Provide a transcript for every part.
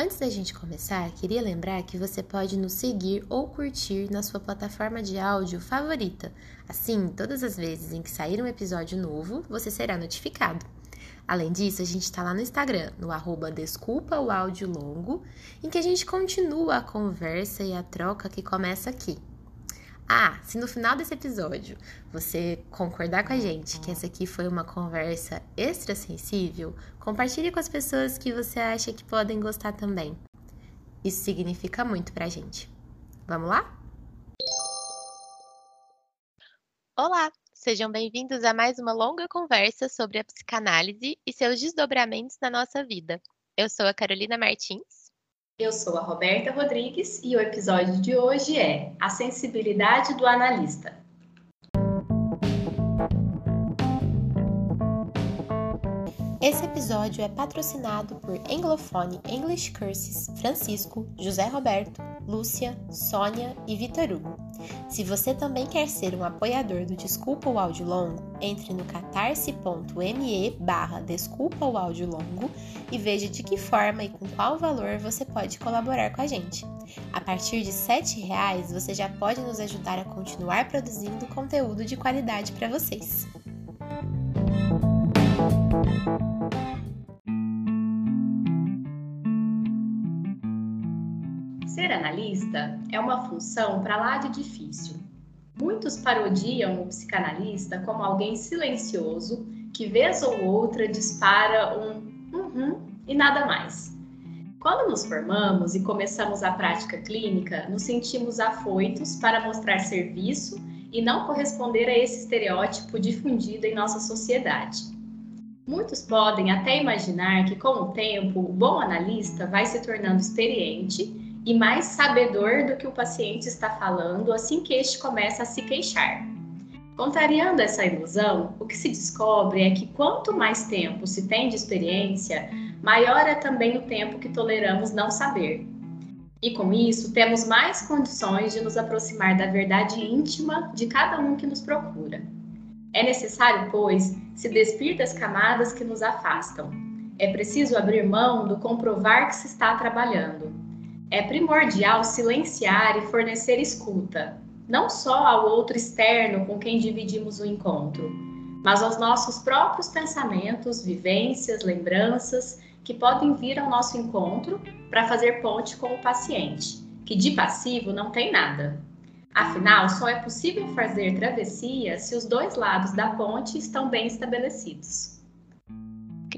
Antes da gente começar, queria lembrar que você pode nos seguir ou curtir na sua plataforma de áudio favorita. Assim, todas as vezes em que sair um episódio novo, você será notificado. Além disso, a gente está lá no Instagram, no arroba Desculpa o Áudio Longo, em que a gente continua a conversa e a troca que começa aqui. Ah, se no final desse episódio você concordar com a gente que essa aqui foi uma conversa extra sensível, compartilhe com as pessoas que você acha que podem gostar também. Isso significa muito pra gente. Vamos lá? Olá, sejam bem-vindos a mais uma longa conversa sobre a psicanálise e seus desdobramentos na nossa vida. Eu sou a Carolina Martins eu sou a Roberta Rodrigues e o episódio de hoje é A Sensibilidade do Analista. Esse episódio é patrocinado por Anglofone English Curses Francisco, José Roberto, Lúcia, Sônia e Vitor Hugo. Se você também quer ser um apoiador do Desculpa o Áudio Longo, entre no catarse.me barra Desculpa o Áudio Longo e veja de que forma e com qual valor você pode colaborar com a gente. A partir de R$ reais você já pode nos ajudar a continuar produzindo conteúdo de qualidade para vocês. Ser analista é uma função para lá de difícil. Muitos parodiam o psicanalista como alguém silencioso que, vez ou outra, dispara um uhum e nada mais. Quando nos formamos e começamos a prática clínica, nos sentimos afoitos para mostrar serviço e não corresponder a esse estereótipo difundido em nossa sociedade. Muitos podem até imaginar que, com o tempo, o bom analista vai se tornando experiente e mais sabedor do que o paciente está falando assim que este começa a se queixar. Contrariando essa ilusão, o que se descobre é que quanto mais tempo se tem de experiência, maior é também o tempo que toleramos não saber. E com isso, temos mais condições de nos aproximar da verdade íntima de cada um que nos procura. É necessário, pois, se despir das camadas que nos afastam. É preciso abrir mão do comprovar que se está trabalhando. É primordial silenciar e fornecer escuta, não só ao outro externo com quem dividimos o encontro, mas aos nossos próprios pensamentos, vivências, lembranças que podem vir ao nosso encontro para fazer ponte com o paciente, que de passivo não tem nada. Afinal, só é possível fazer travessia se os dois lados da ponte estão bem estabelecidos.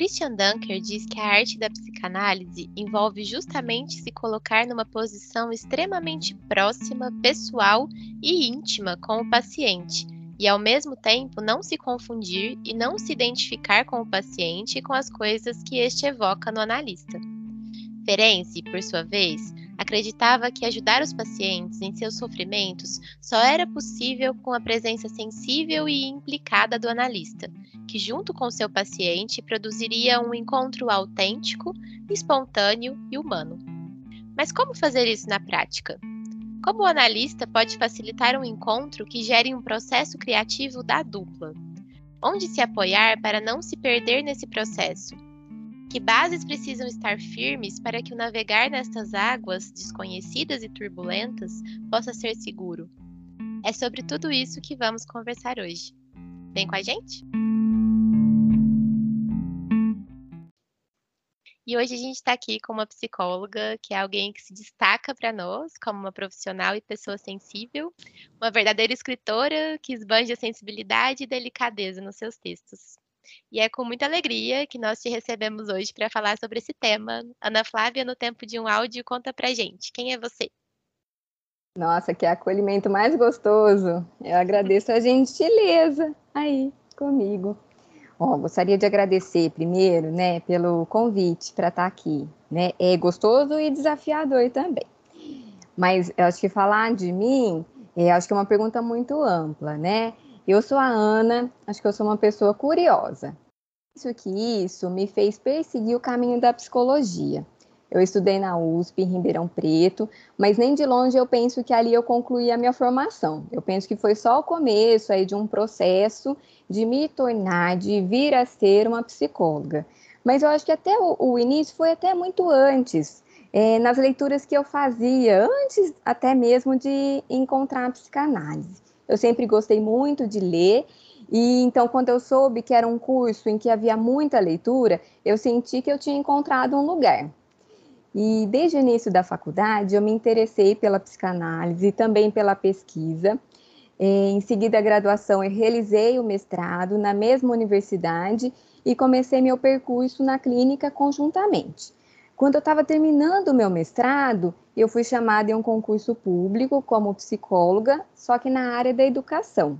Christian Dunker diz que a arte da psicanálise envolve justamente se colocar numa posição extremamente próxima, pessoal e íntima com o paciente, e ao mesmo tempo não se confundir e não se identificar com o paciente e com as coisas que este evoca no analista. Ferenczi, por sua vez, acreditava que ajudar os pacientes em seus sofrimentos só era possível com a presença sensível e implicada do analista, que, junto com seu paciente, produziria um encontro autêntico, espontâneo e humano. Mas como fazer isso na prática? Como o analista pode facilitar um encontro que gere um processo criativo da dupla? Onde se apoiar para não se perder nesse processo? Que bases precisam estar firmes para que o navegar nestas águas desconhecidas e turbulentas possa ser seguro? É sobre tudo isso que vamos conversar hoje. Vem com a gente? E hoje a gente está aqui com uma psicóloga, que é alguém que se destaca para nós como uma profissional e pessoa sensível, uma verdadeira escritora que esbanja sensibilidade e delicadeza nos seus textos. E é com muita alegria que nós te recebemos hoje para falar sobre esse tema. Ana Flávia, no tempo de um áudio, conta pra gente. Quem é você? Nossa, que acolhimento mais gostoso. Eu agradeço a gentileza aí comigo. Bom, gostaria de agradecer primeiro, né, pelo convite para estar tá aqui, né? É gostoso e desafiador também. Mas eu acho que falar de mim, é, acho que é uma pergunta muito ampla, né? Eu sou a Ana, acho que eu sou uma pessoa curiosa. Isso que isso me fez perseguir o caminho da psicologia. Eu estudei na USP, em Ribeirão Preto, mas nem de longe eu penso que ali eu concluí a minha formação. Eu penso que foi só o começo aí de um processo de me tornar, de vir a ser uma psicóloga. Mas eu acho que até o, o início foi até muito antes. é, nas leituras que eu fazia antes até mesmo de encontrar a psicanálise. Eu sempre gostei muito de ler e então, quando eu soube que era um curso em que havia muita leitura, eu senti que eu tinha encontrado um lugar. E desde o início da faculdade, eu me interessei pela psicanálise e também pela pesquisa. Em seguida, a graduação, eu realizei o mestrado na mesma universidade e comecei meu percurso na clínica conjuntamente. Quando eu estava terminando o meu mestrado, eu fui chamada em um concurso público como psicóloga, só que na área da educação.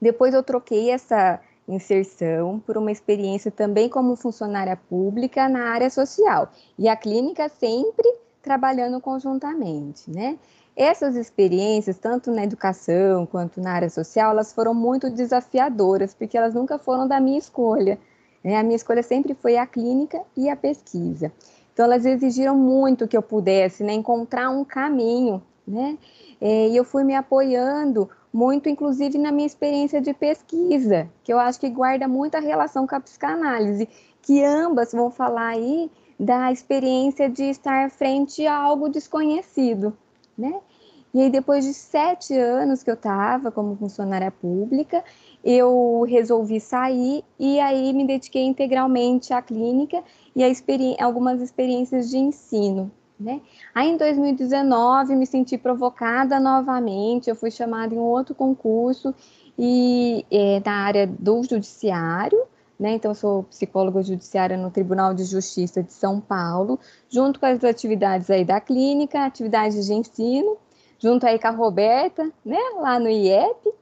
Depois eu troquei essa inserção por uma experiência também como funcionária pública na área social e a clínica sempre trabalhando conjuntamente, né? Essas experiências, tanto na educação quanto na área social, elas foram muito desafiadoras, porque elas nunca foram da minha escolha. Né? A minha escolha sempre foi a clínica e a pesquisa. Então, elas exigiram muito que eu pudesse né, encontrar um caminho, né? É, e eu fui me apoiando muito, inclusive, na minha experiência de pesquisa, que eu acho que guarda muita relação com a psicanálise, que ambas vão falar aí da experiência de estar frente a algo desconhecido, né? E aí, depois de sete anos que eu estava como funcionária pública, eu resolvi sair e aí me dediquei integralmente à clínica e experi algumas experiências de ensino. Né? Aí em 2019 me senti provocada novamente, eu fui chamada em um outro concurso e é, na área do judiciário, né? Então sou psicóloga judiciária no Tribunal de Justiça de São Paulo, junto com as atividades aí da clínica, atividades de ensino, junto aí com a Roberta, né? Lá no IEP.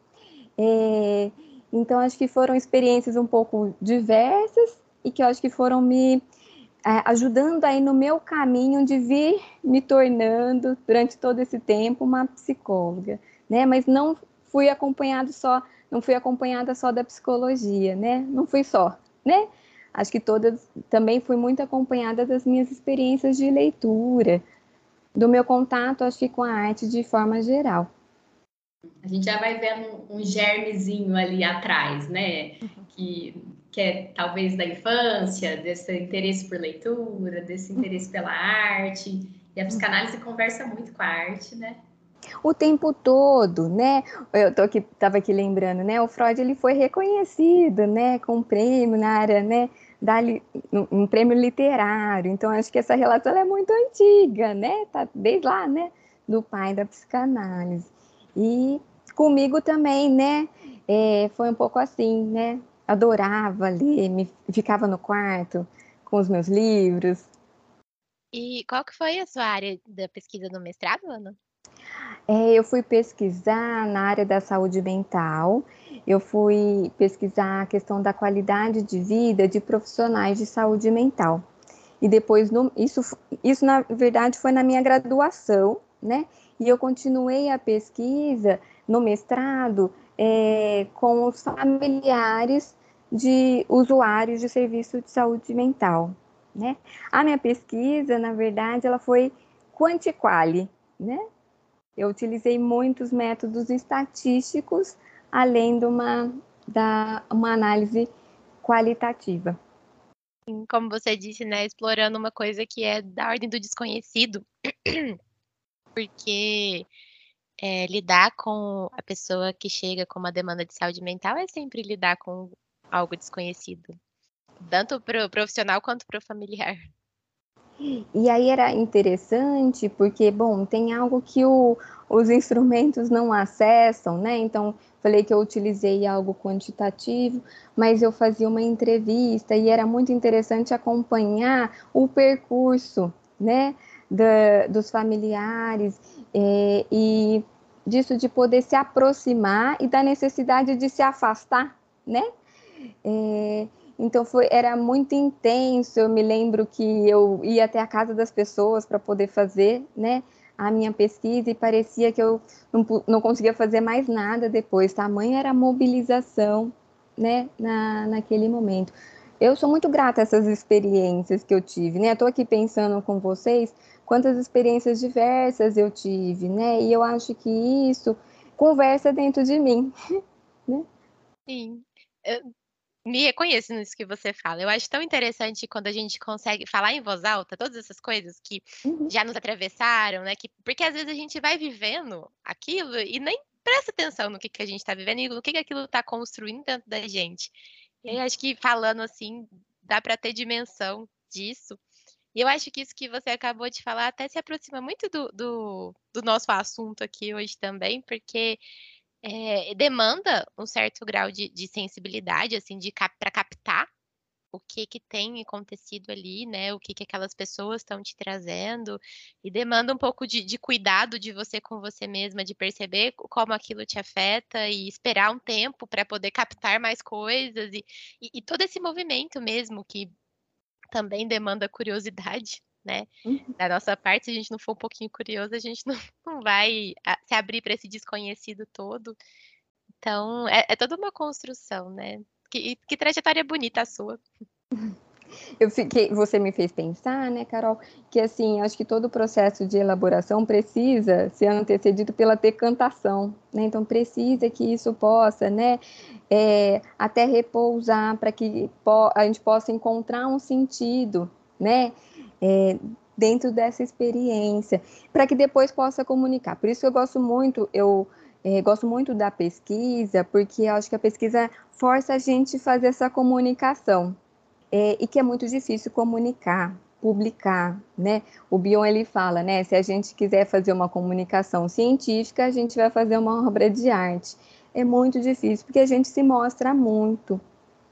É, então acho que foram experiências um pouco diversas e que eu acho que foram me é, ajudando aí no meu caminho de vir me tornando, durante todo esse tempo, uma psicóloga, né? Mas não fui acompanhado só, não fui acompanhada só da psicologia, né? Não fui só, né? Acho que todas, também fui muito acompanhada das minhas experiências de leitura, do meu contato, acho que com a arte de forma geral. A gente já vai vendo um germezinho ali atrás, né? Que que é talvez da infância, desse interesse por leitura, desse interesse pela arte. E a psicanálise conversa muito com a arte, né? O tempo todo, né? Eu tô aqui, tava aqui lembrando, né? O Freud ele foi reconhecido, né, com um prêmio na área, né, da, um prêmio literário. Então acho que essa relação é muito antiga, né? Tá desde lá, né, do pai da psicanálise. E comigo também, né? É, foi um pouco assim, né? Adorava ler, me, ficava no quarto com os meus livros. E qual que foi a sua área da pesquisa do mestrado, Ana? É, eu fui pesquisar na área da saúde mental, eu fui pesquisar a questão da qualidade de vida de profissionais de saúde mental. E depois, no, isso, isso na verdade foi na minha graduação, né? E eu continuei a pesquisa no mestrado é, com os familiares de usuários de serviço de saúde mental. Né? A minha pesquisa, na verdade, ela foi quantiquali, né? Eu utilizei muitos métodos estatísticos, além de uma, da, uma análise qualitativa. Como você disse, né, explorando uma coisa que é da ordem do desconhecido, porque é, lidar com a pessoa que chega com uma demanda de saúde mental é sempre lidar com algo desconhecido, tanto para o profissional quanto para o familiar. E aí era interessante porque, bom, tem algo que o, os instrumentos não acessam, né? Então, falei que eu utilizei algo quantitativo, mas eu fazia uma entrevista e era muito interessante acompanhar o percurso, né? Da, dos familiares é, e disso de poder se aproximar e da necessidade de se afastar, né? É, então foi, era muito intenso. Eu me lembro que eu ia até a casa das pessoas para poder fazer, né, a minha pesquisa e parecia que eu não, não conseguia fazer mais nada depois. Tamanha era a mobilização, né, na, naquele momento. Eu sou muito grata a essas experiências que eu tive, né? Estou aqui pensando com vocês quantas experiências diversas eu tive, né? E eu acho que isso conversa dentro de mim, né? Sim me reconheço nisso que você fala. Eu acho tão interessante quando a gente consegue falar em voz alta todas essas coisas que uhum. já nos atravessaram, né? Que, porque às vezes a gente vai vivendo aquilo e nem presta atenção no que, que a gente está vivendo e no que, que aquilo está construindo dentro da gente. E aí, acho que falando assim, dá para ter dimensão disso. E eu acho que isso que você acabou de falar até se aproxima muito do, do, do nosso assunto aqui hoje também, porque é, demanda um certo grau de, de sensibilidade, assim, de cap, para captar o que que tem acontecido ali, né? O que que aquelas pessoas estão te trazendo e demanda um pouco de, de, cuidado de você com você mesma, de perceber como aquilo te afeta e esperar um tempo para poder captar mais coisas e, e, e, todo esse movimento mesmo que também demanda curiosidade, né? Uhum. Da nossa parte, se a gente não for um pouquinho curioso, a gente não, não vai ah, se abrir para esse desconhecido todo. Então, é, é, toda uma construção, né? Que, que trajetória bonita a sua. Eu fiquei, você me fez pensar, né, Carol, que assim, acho que todo o processo de elaboração precisa ser antecedido pela decantação, né? Então precisa que isso possa, né, é, até repousar para que a gente possa encontrar um sentido, né, é, dentro dessa experiência, para que depois possa comunicar. Por isso eu gosto muito, eu é, gosto muito da pesquisa, porque acho que a pesquisa força a gente fazer essa comunicação, é, e que é muito difícil comunicar, publicar, né? O Bion ele fala, né? Se a gente quiser fazer uma comunicação científica, a gente vai fazer uma obra de arte. É muito difícil, porque a gente se mostra muito,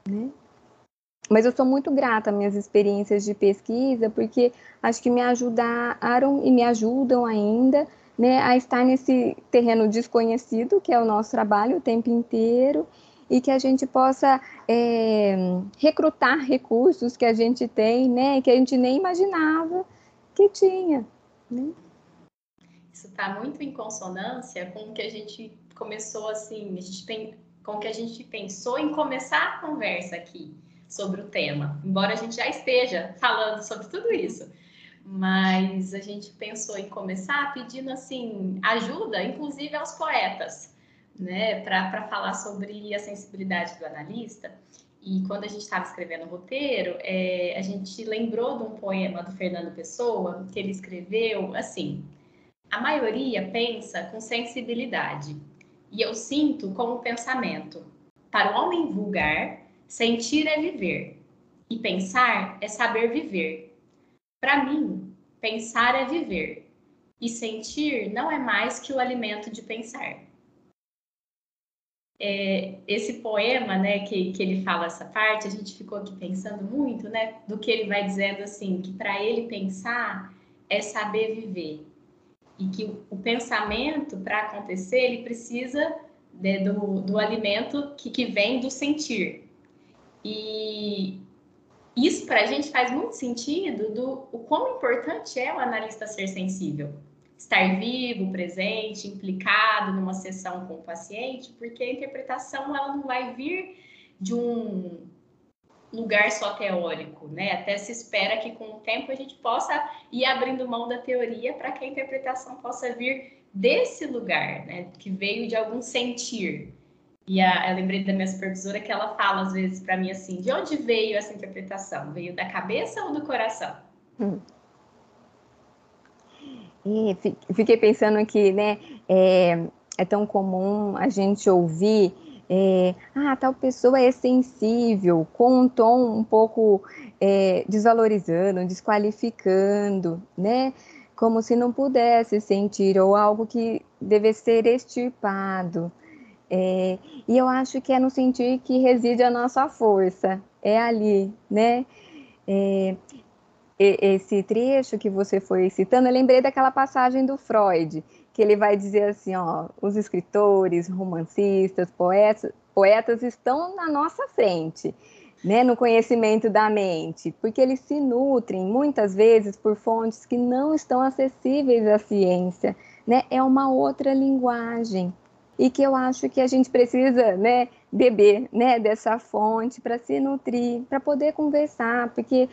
né? Mas eu sou muito grata às minhas experiências de pesquisa, porque acho que me ajudaram e me ajudam ainda né, a estar nesse terreno desconhecido, que é o nosso trabalho o tempo inteiro, e que a gente possa é, recrutar recursos que a gente tem, né, que a gente nem imaginava que tinha. Né? Isso está muito em consonância com o que a gente começou assim, a gente, com o que a gente pensou em começar a conversa aqui sobre o tema, embora a gente já esteja falando sobre tudo isso. Mas a gente pensou em começar pedindo assim ajuda, inclusive aos poetas, né, para falar sobre a sensibilidade do analista. E quando a gente estava escrevendo o roteiro, é, a gente lembrou de um poema do Fernando Pessoa que ele escreveu assim: A maioria pensa com sensibilidade, e eu sinto como pensamento. Para o homem vulgar, Sentir é viver e pensar é saber viver. Para mim, pensar é viver e sentir não é mais que o alimento de pensar. É, esse poema, né, que, que ele fala essa parte, a gente ficou aqui pensando muito, né, do que ele vai dizendo assim, que para ele pensar é saber viver e que o, pensamento para acontecer ele precisa de, do, do alimento que, que vem do sentir, e isso para a gente faz muito sentido do o quão importante é o analista ser sensível. Estar vivo, presente, implicado numa sessão com o paciente, porque a interpretação ela não vai vir de um lugar só teórico, né? Até se espera que com o tempo a gente possa ir abrindo mão da teoria para que a interpretação possa vir desse lugar, né? Que veio de algum sentir. E a, eu lembrei da minha supervisora que ela fala às vezes para mim assim: de onde veio essa interpretação? Veio da cabeça ou do coração? Hum. E fiquei pensando que, né, é, é tão comum a gente ouvir é, ah, tal pessoa é sensível, com um tom um pouco é, desvalorizando, desqualificando, né? Como se não pudesse sentir, ou algo que deve ser extirpado. É, e eu acho que é no sentir que reside a nossa força, é ali, né? É, esse trecho que você foi citando, eu lembrei daquela passagem do Freud, que ele vai dizer assim, ó, os escritores, romancistas, poetas, poetas estão na nossa frente, né, no conhecimento da mente, porque eles se nutrem muitas vezes por fontes que não estão acessíveis à ciência, né? É uma outra linguagem e que eu acho que a gente precisa, né, beber, né, dessa fonte para se nutrir, para poder conversar, porque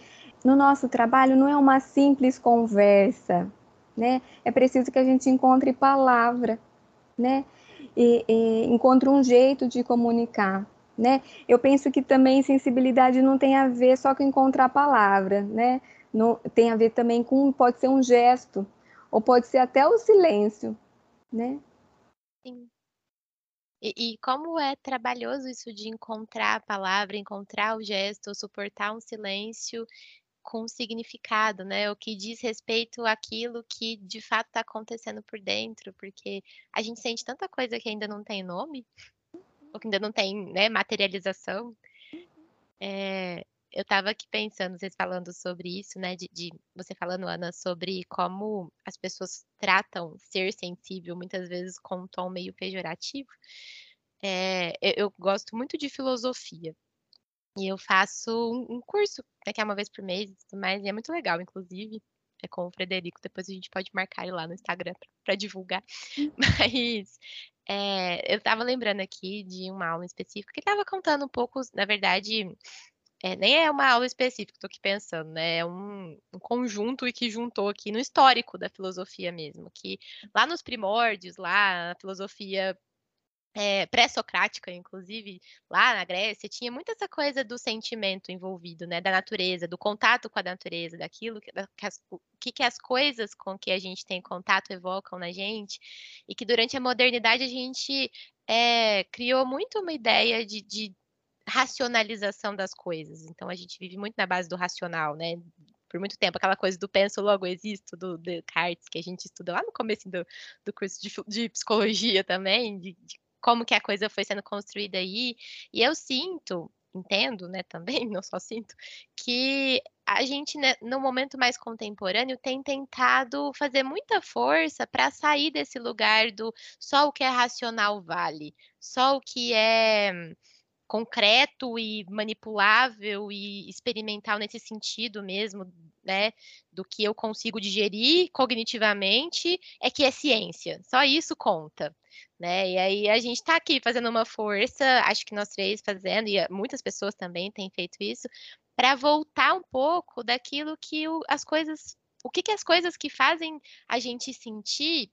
no nosso trabalho não é uma simples conversa, né? É preciso que a gente encontre palavra, né? E, e encontre um jeito de comunicar, né? Eu penso que também sensibilidade não tem a ver só com encontrar palavra, né? Não, tem a ver também com, pode ser um gesto, ou pode ser até o silêncio, né? Sim. E, e, como é trabalhoso isso de encontrar a palavra, encontrar o gesto, suportar um silêncio com significado, né? O que diz respeito àquilo que de fato está acontecendo por dentro, porque a gente sente tanta coisa que ainda não tem nome, ou que ainda não tem né, materialização. É, eu estava aqui pensando, vocês falando sobre isso, né? De, de, você falando, Ana, sobre como as pessoas tratam ser sensível, muitas vezes com um tom meio pejorativo. É, eu, eu gosto muito de filosofia. E eu faço um, um curso, né, que é uma vez por mês e tudo mais, e é muito legal, inclusive. É com o Frederico, depois a gente pode marcar ele lá no Instagram para divulgar. Hum. Mas é, eu estava lembrando aqui de uma aula específica que estava contando um pouco, na verdade, é, nem é uma aula específica, estou aqui pensando, né? É um, um, conjunto e que juntou aqui no histórico da filosofia mesmo, que lá nos primórdios, lá a filosofia é, pré-socrática, inclusive, lá na Grécia, tinha muito essa coisa do sentimento envolvido, né, da natureza, do contato com a natureza, daquilo que, que, as, que, que as coisas com que a gente tem contato evocam na gente, e que durante a modernidade a gente é, criou muito uma ideia de, de racionalização das coisas. Então a gente vive muito na base do racional, né? Por muito tempo, aquela coisa do penso, logo existo, do Descartes, que a gente estuda lá no começo do, do curso de, de psicologia também, de, de como que a coisa foi sendo construída aí. E eu sinto, entendo, né, também, não só sinto, que a gente, né, no momento mais contemporâneo, tem tentado fazer muita força para sair desse lugar do só o que é racional vale, só o que é concreto e manipulável e experimental nesse sentido mesmo, né, do que eu consigo digerir cognitivamente, é que é ciência. Só isso conta, né? E aí a gente está aqui fazendo uma força, acho que nós três fazendo e muitas pessoas também têm feito isso, para voltar um pouco daquilo que o, as coisas, o que, que as coisas que fazem a gente sentir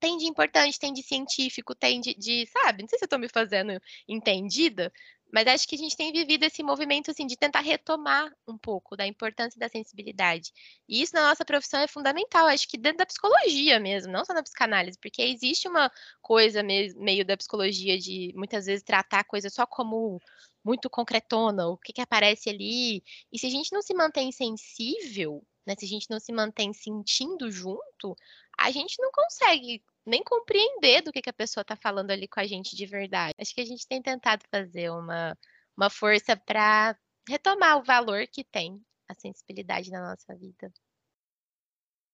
tem de importante, tem de científico, tem de, de, sabe? Não sei se eu estou me fazendo entendida, mas acho que a gente tem vivido esse movimento assim de tentar retomar um pouco da importância da sensibilidade. E isso na nossa profissão é fundamental, acho que dentro da psicologia mesmo, não só na psicanálise, porque existe uma coisa meio da psicologia de muitas vezes tratar a coisa só como muito concretona, o que, que aparece ali. E se a gente não se mantém sensível, né, se a gente não se mantém sentindo junto, a gente não consegue nem compreender do que, que a pessoa está falando ali com a gente de verdade. Acho que a gente tem tentado fazer uma, uma força para retomar o valor que tem a sensibilidade na nossa vida.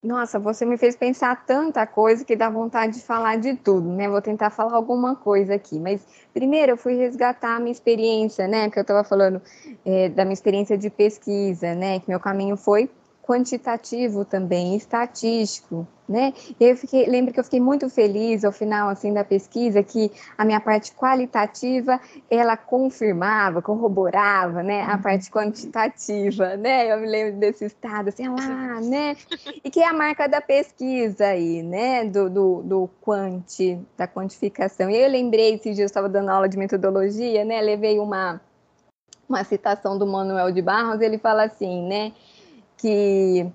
Nossa, você me fez pensar tanta coisa que dá vontade de falar de tudo, né? Vou tentar falar alguma coisa aqui, mas primeiro eu fui resgatar a minha experiência, né? Que eu estava falando é, da minha experiência de pesquisa, né? Que meu caminho foi quantitativo também, estatístico, né? E eu fiquei, lembro que eu fiquei muito feliz ao final assim da pesquisa que a minha parte qualitativa ela confirmava, corroborava, né, a parte quantitativa, né? Eu me lembro desse estado assim lá, né? E que é a marca da pesquisa aí, né? Do, do, do quanti, da quantificação. E eu lembrei esse dia eu estava dando aula de metodologia, né? Levei uma uma citação do Manuel de Barros, ele fala assim, né? Que,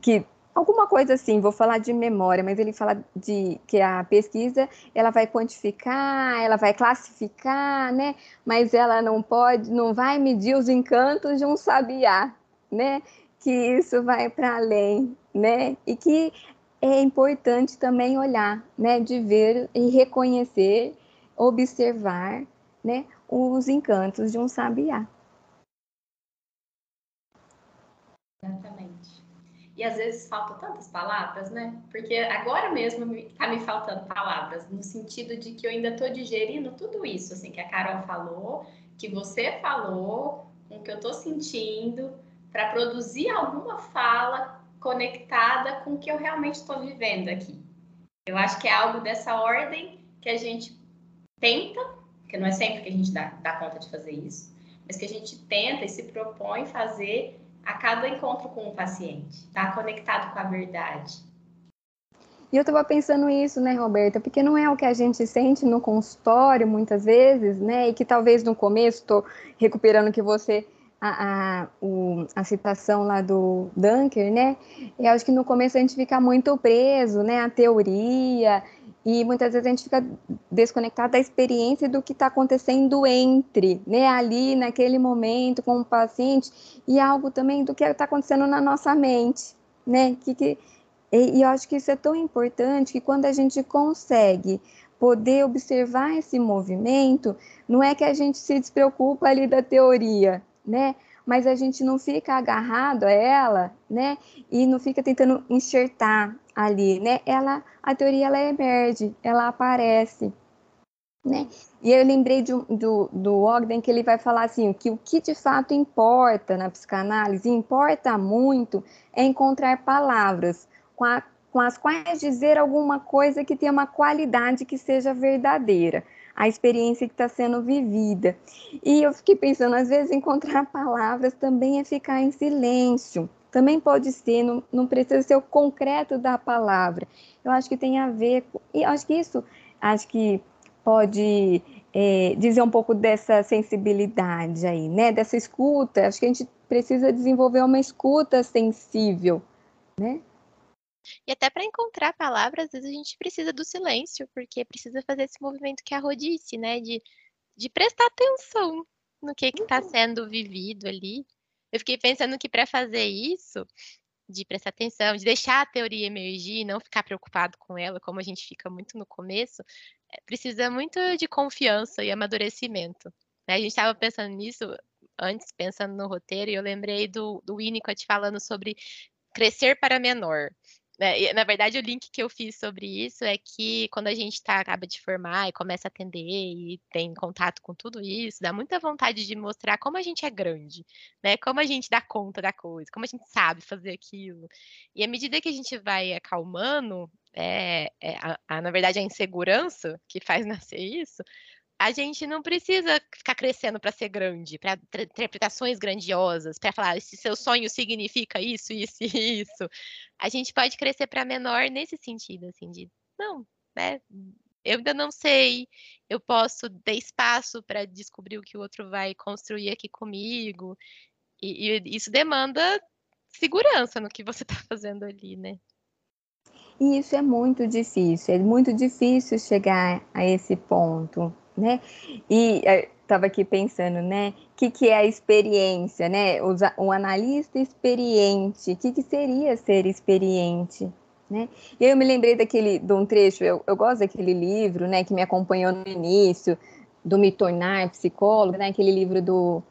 que alguma coisa assim, vou falar de memória, mas ele fala de que a pesquisa ela vai quantificar, ela vai classificar, né? Mas ela não pode, não vai medir os encantos de um sabiá, né? Que isso vai para além, né? E que é importante também olhar, né? De ver e reconhecer, observar, né? Os encantos de um sabiá. Exatamente. E às vezes faltam tantas palavras, né? Porque agora mesmo está me faltando palavras, no sentido de que eu ainda estou digerindo tudo isso, assim, que a Carol falou, que você falou, com o que eu estou sentindo, para produzir alguma fala conectada com o que eu realmente estou vivendo aqui. Eu acho que é algo dessa ordem que a gente tenta, que não é sempre que a gente dá, dá conta de fazer isso, mas que a gente tenta e se propõe fazer a cada encontro com o paciente, estar tá conectado com a verdade. E eu estava pensando isso, né, Roberta? Porque não é o que a gente sente no consultório, muitas vezes, né? E que talvez no começo, estou recuperando que você a, a, o, a, citação lá do Dunker, né? Eu acho que no começo a gente fica muito preso, né? A teoria e muitas vezes a gente fica desconectado da experiência do que está acontecendo entre, né? Ali naquele momento com o paciente e algo também do que está acontecendo na nossa mente, né? Que, que e, e eu acho que isso é tão importante que quando a gente consegue poder observar esse movimento, não é que a gente se despreocupa ali da teoria, né? Mas a gente não fica agarrado a ela, né? E não fica tentando enxertar ali, né? Ela, a teoria ela emerge, ela aparece, né? E eu lembrei de, do, do Ogden que ele vai falar assim, que o que de fato importa na psicanálise, importa muito, é encontrar palavras com, a, com as quais dizer alguma coisa que tenha uma qualidade que seja verdadeira a experiência que está sendo vivida. E eu fiquei pensando, às vezes, encontrar palavras também é ficar em silêncio. Também pode ser, não, não precisa ser o concreto da palavra. Eu acho que tem a ver, com, e acho que isso, acho que pode é, dizer um pouco dessa sensibilidade aí, né? Dessa escuta. Acho que a gente precisa desenvolver uma escuta sensível, né? E até para encontrar palavras, às vezes a gente precisa do silêncio, porque precisa fazer esse movimento que a Rô disse, né? De, de prestar atenção no que está uhum. sendo vivido ali. Eu fiquei pensando que para fazer isso, de prestar atenção, de deixar a teoria emergir, não ficar preocupado com ela, como a gente fica muito no começo, é, precisa muito de confiança e amadurecimento. Né? A gente estava pensando nisso antes, pensando no roteiro, e eu lembrei do, do Winnicott falando sobre crescer para menor. Né? na verdade, o link que eu fiz sobre isso é que quando a gente tá, acaba de formar e começa a atender e tem contato com tudo isso, dá muita vontade de mostrar como a gente é grande, né? Como a gente dá conta da coisa, como a gente sabe fazer aquilo. E à medida que a gente vai acalmando, é, é a, a, na verdade, a insegurança que faz nascer isso, a gente não precisa ficar crescendo para ser grande, para interpretações grandiosas, para falar se seu sonho significa isso, isso e isso. A gente pode crescer para menor nesse sentido, assim, de não, né? Eu ainda não sei, eu posso ter espaço para descobrir o que o outro vai construir aqui comigo. E, e isso demanda segurança no que você está fazendo ali, né? E isso é muito difícil, é muito difícil chegar a esse ponto né? E estava é, aqui pensando, né? O que, que é a experiência, né? O analista experiente, o que, que seria ser experiente? Né? E eu me lembrei daquele, de um trecho, eu, eu gosto daquele livro, né, que me acompanhou no início, do Me Tornar Psicólogo, né, aquele livro do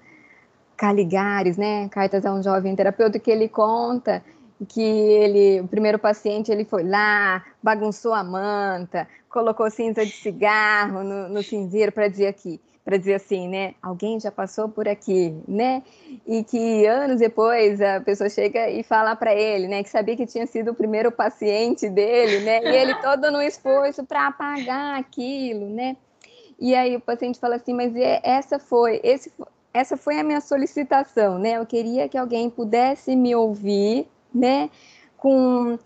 Caligares, né, Cartas a um Jovem Terapeuta, que ele conta que ele, o primeiro paciente, ele foi lá, bagunçou a manta, colocou cinza de cigarro no, no cinzeiro para dizer aqui, para dizer assim, né? Alguém já passou por aqui, né? E que anos depois a pessoa chega e fala para ele, né? Que sabia que tinha sido o primeiro paciente dele, né? E ele todo no esforço para apagar aquilo, né? E aí o paciente fala assim, mas essa foi, esse, essa foi a minha solicitação, né? Eu queria que alguém pudesse me ouvir né, com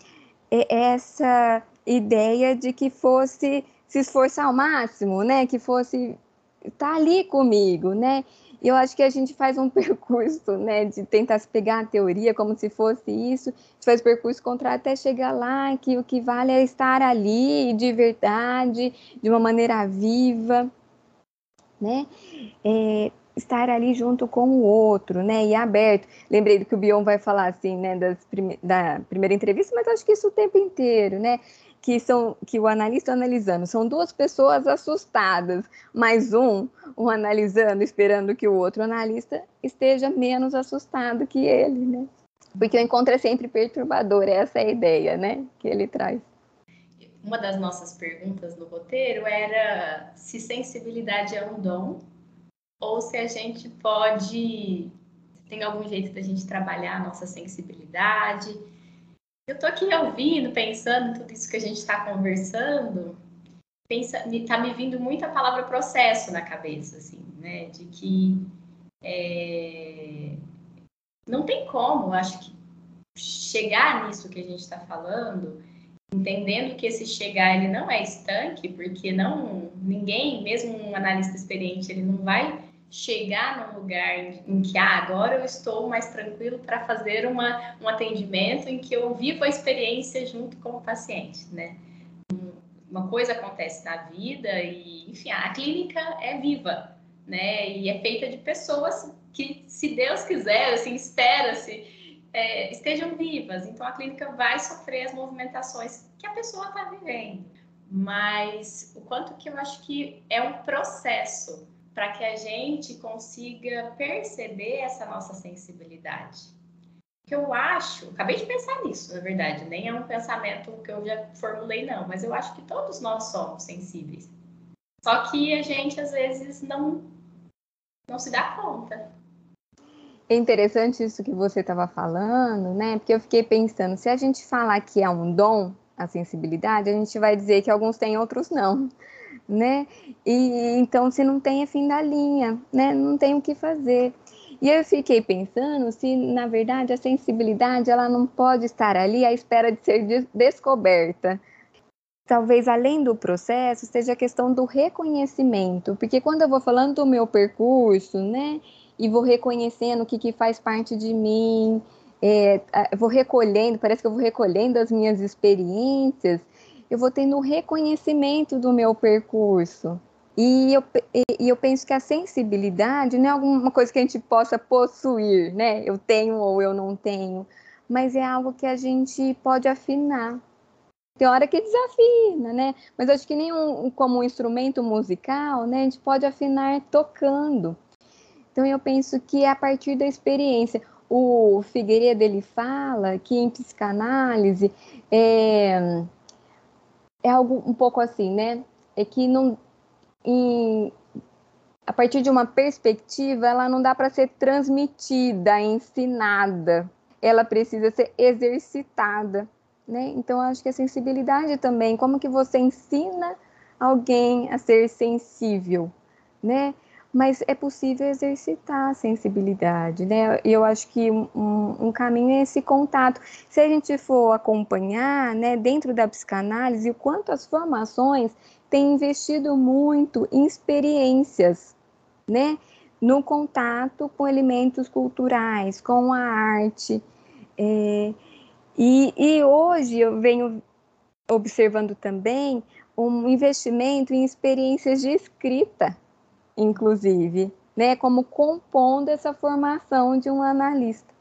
essa ideia de que fosse se esforçar ao máximo, né, que fosse estar tá ali comigo, né? Eu acho que a gente faz um percurso, né, de tentar se pegar a teoria como se fosse isso, a gente faz percurso contrário até chegar lá, que o que vale é estar ali de verdade, de uma maneira viva, né? É, estar ali junto com o outro, né, e aberto. Lembrei do que o Bion vai falar assim, né, prime da primeira entrevista, mas acho que isso o tempo inteiro, né, que são que o analista analisando são duas pessoas assustadas, mais um, um analisando, esperando que o outro analista esteja menos assustado que ele, né? Porque o encontro é sempre perturbador, essa é a ideia, né, que ele traz. Uma das nossas perguntas no roteiro era se sensibilidade é um dom ou se a gente pode. Tem algum jeito da gente trabalhar a nossa sensibilidade. Eu estou aqui ouvindo, pensando tudo isso que a gente está conversando, pensa, tá me vindo muito a palavra processo na cabeça, assim, né? De que é, não tem como, acho que chegar nisso que a gente está falando entendendo que esse chegar ele não é estanque, porque não ninguém, mesmo um analista experiente, ele não vai chegar num lugar em que ah, agora eu estou mais tranquilo para fazer uma, um atendimento em que eu vivo a experiência junto com o paciente, né? Uma coisa acontece na vida e, enfim, a clínica é viva, né? E é feita de pessoas que, se Deus quiser, assim, espera-se, é, estejam vivas. Então, a clínica vai sofrer as movimentações que a pessoa está vivendo. Mas o quanto que eu acho que é um processo para que a gente consiga perceber essa nossa sensibilidade. Que eu acho, acabei de pensar nisso, na verdade, nem é um pensamento que eu já formulei, não, mas eu acho que todos nós somos sensíveis. Só que a gente, às vezes, não, não se dá conta. É interessante isso que você estava falando, né? Porque eu fiquei pensando, se a gente falar que é um dom, a sensibilidade, a gente vai dizer que alguns têm, outros não né? E então, se não tem, é fim da linha, né? Não tem o que fazer. E eu fiquei pensando se, na verdade, a sensibilidade ela não pode estar ali à espera de ser descoberta. Talvez além do processo seja a questão do reconhecimento, porque quando eu vou falando do meu percurso, né, e vou reconhecendo o que, que faz parte de mim, é, vou recolhendo, parece que eu vou recolhendo as minhas experiências, eu vou tendo um reconhecimento do meu percurso. E eu, e eu penso que a sensibilidade não é alguma coisa que a gente possa possuir, né? Eu tenho ou eu não tenho, mas é algo que a gente pode afinar. Tem hora que desafina, né? Mas acho que nenhum como um instrumento musical, né? A gente pode afinar tocando. Então eu penso que é a partir da experiência. O Figueiredo ele fala que em psicanálise é, é algo um pouco assim, né? É que não, em, a partir de uma perspectiva, ela não dá para ser transmitida, ensinada. Ela precisa ser exercitada, né? Então, acho que a sensibilidade também, como que você ensina alguém a ser sensível, né? Mas é possível exercitar a sensibilidade, né? E eu acho que um, um, caminho é esse contato. Se a gente for acompanhar, né, dentro da psicanálise, o quanto as formações têm investido muito em experiências, né? No contato com elementos culturais, com a arte. É, e, e hoje eu venho observando também um investimento em experiências de escrita, inclusive, né, como compondo essa formação de um analista.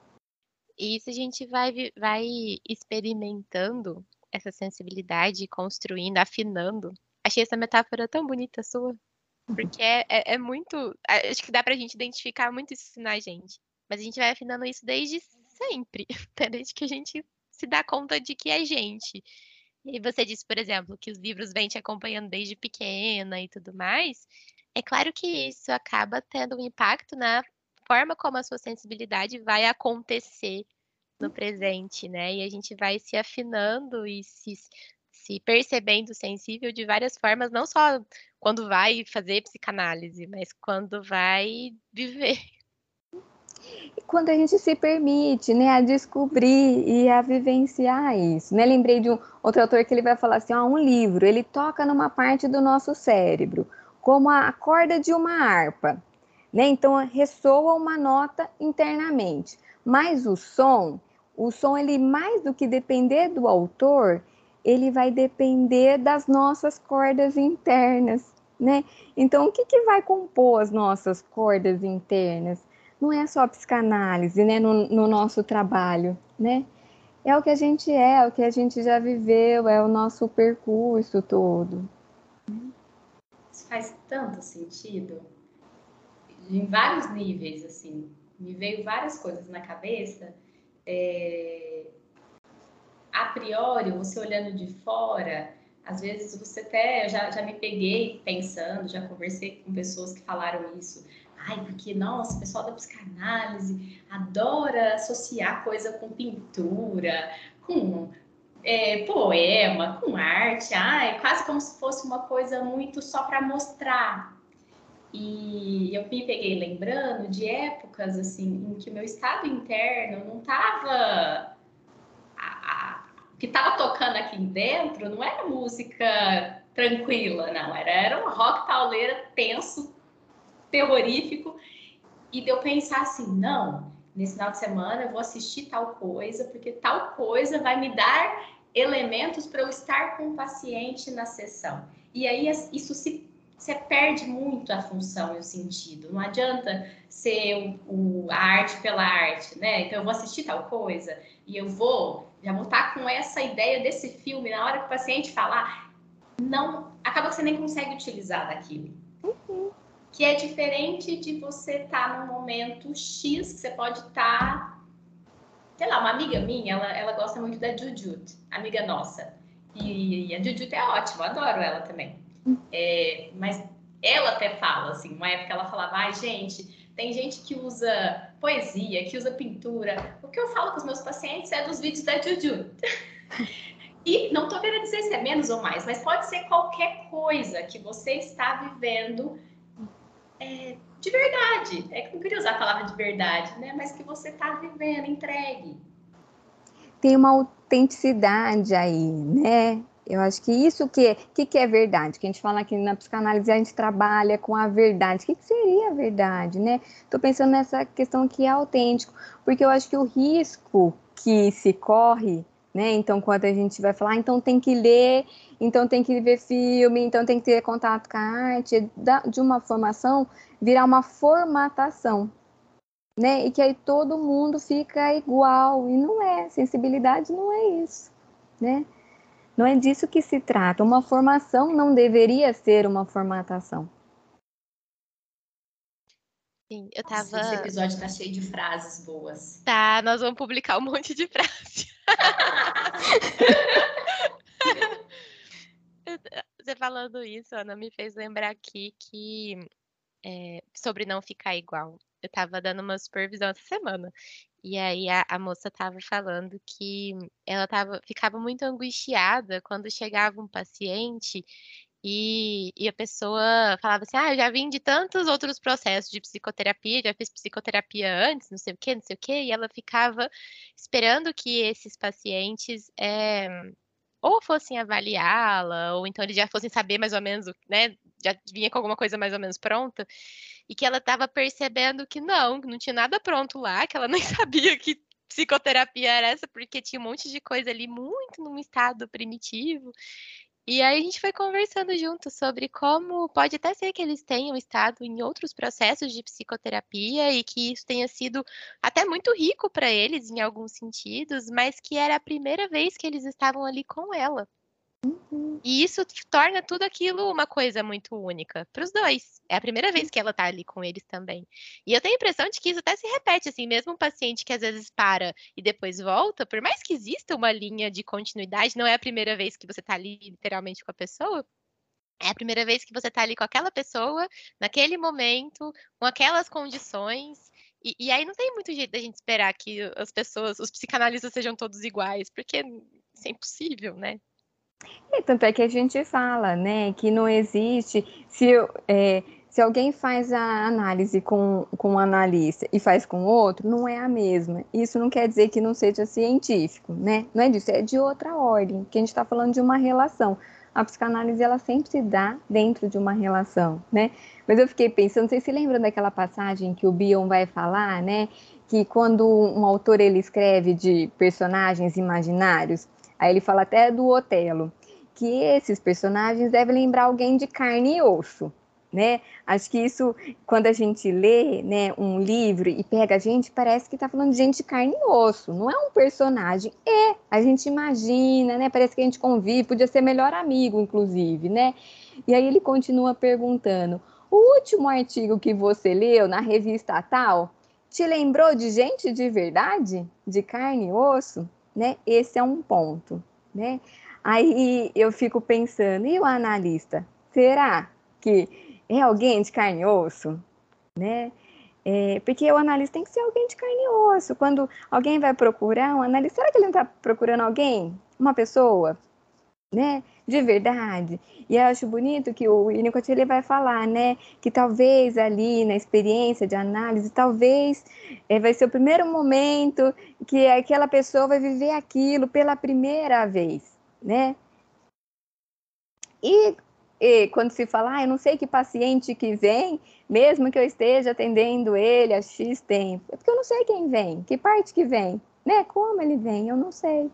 E isso a gente vai, vai experimentando essa sensibilidade, construindo, afinando. Achei essa metáfora tão bonita sua, porque é, é, é muito. Acho que dá pra gente identificar muito isso na gente. Mas a gente vai afinando isso desde sempre, desde que a gente se dá conta de que é gente. E você disse, por exemplo, que os livros vêm te acompanhando desde pequena e tudo mais. É claro que isso acaba tendo um impacto na forma como a sua sensibilidade vai acontecer no presente, né? E a gente vai se afinando e se, se percebendo sensível de várias formas, não só quando vai fazer psicanálise, mas quando vai viver. E quando a gente se permite, né, a descobrir e a vivenciar isso, né? Lembrei de um outro autor que ele vai falar assim, ó, um livro, ele toca numa parte do nosso cérebro como a corda de uma harpa. Né? Então ressoa uma nota internamente. Mas o som, o som ele mais do que depender do autor, ele vai depender das nossas cordas internas, né? Então o que, que vai compor as nossas cordas internas? Não é só psicanálise, né? No, no nosso trabalho, né? É o que a gente é, é o que a gente já viveu, é o nosso percurso todo faz tanto sentido em vários níveis, assim. Me veio várias coisas na cabeça. É... A priori, você olhando de fora, às vezes você até, eu já, já me peguei pensando, já conversei com pessoas que falaram isso. Ai, porque, nossa, o pessoal da psicanálise adora associar coisa com pintura, com é, poema, com arte, ai, quase como se fosse uma coisa muito só para mostrar. E eu me peguei lembrando de épocas assim em que o meu estado interno não estava o que estava tocando aqui dentro não era música tranquila, não. Era, era um rock pauleira tenso, terrorífico. E deu pensar assim, não, nesse final de semana eu vou assistir tal coisa, porque tal coisa vai me dar elementos para eu estar com o paciente na sessão. E aí isso se você perde muito a função e o sentido. Não adianta ser o, o, a arte pela arte, né? Então eu vou assistir tal coisa e eu vou já vou estar com essa ideia desse filme na hora que o paciente falar, não acaba que você nem consegue utilizar daquilo. Uhum. Que é diferente de você estar num momento X que você pode estar, sei lá, uma amiga minha, ela, ela gosta muito da Jujut, amiga nossa. E, e a Jujut é ótima, adoro ela também. É, mas ela até fala, assim, uma época ela falava, ai, gente, tem gente que usa poesia, que usa pintura. O que eu falo com os meus pacientes é dos vídeos da Juju. e não estou querendo dizer se é menos ou mais, mas pode ser qualquer coisa que você está vivendo é, de verdade. É que não queria usar a palavra de verdade, né? Mas que você está vivendo, entregue. Tem uma autenticidade aí, né? Eu acho que isso que, que, que é verdade, que a gente fala aqui na psicanálise, a gente trabalha com a verdade. O que, que seria a verdade, né? Estou pensando nessa questão que é autêntico, porque eu acho que o risco que se corre, né? Então, quando a gente vai falar, ah, então tem que ler, então tem que ver filme, então tem que ter contato com a arte, de uma formação virar uma formatação, né? E que aí todo mundo fica igual, e não é, sensibilidade não é isso, né? Não é disso que se trata. Uma formação não deveria ser uma formatação. Sim, eu tava. Nossa, esse episódio tá cheio de frases boas. Tá, nós vamos publicar um monte de frases. Você falando isso, Ana, me fez lembrar aqui que é, sobre não ficar igual. Eu tava dando uma supervisão essa semana e aí a, a moça estava falando que ela tava, ficava muito angustiada quando chegava um paciente e, e, a pessoa falava assim: Ah, eu já vim de tantos outros processos de psicoterapia, já fiz psicoterapia antes, não sei o quê, não sei o quê, e ela ficava esperando que esses pacientes é, ou fossem avaliá-la, ou então eles já fossem saber mais ou menos, né? Já vinha com alguma coisa mais ou menos pronta e que ela estava percebendo que não, não tinha nada pronto lá, que ela nem sabia que psicoterapia era essa, porque tinha um monte de coisa ali muito num estado primitivo. E aí a gente foi conversando junto sobre como pode até ser que eles tenham estado em outros processos de psicoterapia e que isso tenha sido até muito rico para eles em alguns sentidos, mas que era a primeira vez que eles estavam ali com ela. Uhum. E isso torna tudo aquilo uma coisa muito única para os dois. É a primeira vez que ela está ali com eles também. E eu tenho a impressão de que isso até se repete, assim, mesmo um paciente que às vezes para e depois volta, por mais que exista uma linha de continuidade, não é a primeira vez que você está ali literalmente com a pessoa. É a primeira vez que você está ali com aquela pessoa, naquele momento, com aquelas condições. E, e aí não tem muito jeito da gente esperar que as pessoas, os psicanalistas sejam todos iguais, porque isso é impossível, né? E tanto é que a gente fala, né, que não existe. Se, é, se alguém faz a análise com, com um analista e faz com outro, não é a mesma. Isso não quer dizer que não seja científico, né? Não é disso, é de outra ordem, que a gente está falando de uma relação. A psicanálise, ela sempre se dá dentro de uma relação, né? Mas eu fiquei pensando, vocês se lembram daquela passagem que o Bion vai falar, né? Que quando um autor ele escreve de personagens imaginários, Aí ele fala até do Otelo, que esses personagens devem lembrar alguém de carne e osso. Né? Acho que isso, quando a gente lê né, um livro e pega a gente, parece que está falando de gente de carne e osso, não é um personagem. É, a gente imagina, né? Parece que a gente convive, podia ser melhor amigo, inclusive, né? E aí ele continua perguntando: o último artigo que você leu na revista tal te lembrou de gente de verdade? De carne e osso? Né? Esse é um ponto, né? Aí eu fico pensando, e o analista? Será que é alguém de carne e osso, né? É, porque o analista tem que ser alguém de carne e osso. Quando alguém vai procurar um analista, será que ele não está procurando alguém? Uma pessoa, né? De verdade. E eu acho bonito que o Winnicott ele vai falar, né? Que talvez ali na experiência de análise, talvez é, vai ser o primeiro momento que aquela pessoa vai viver aquilo pela primeira vez, né? E, e, quando se fala, ah, eu não sei que paciente que vem, mesmo que eu esteja atendendo ele há X tempo, é porque eu não sei quem vem, que parte que vem, né? Como ele vem, eu não sei,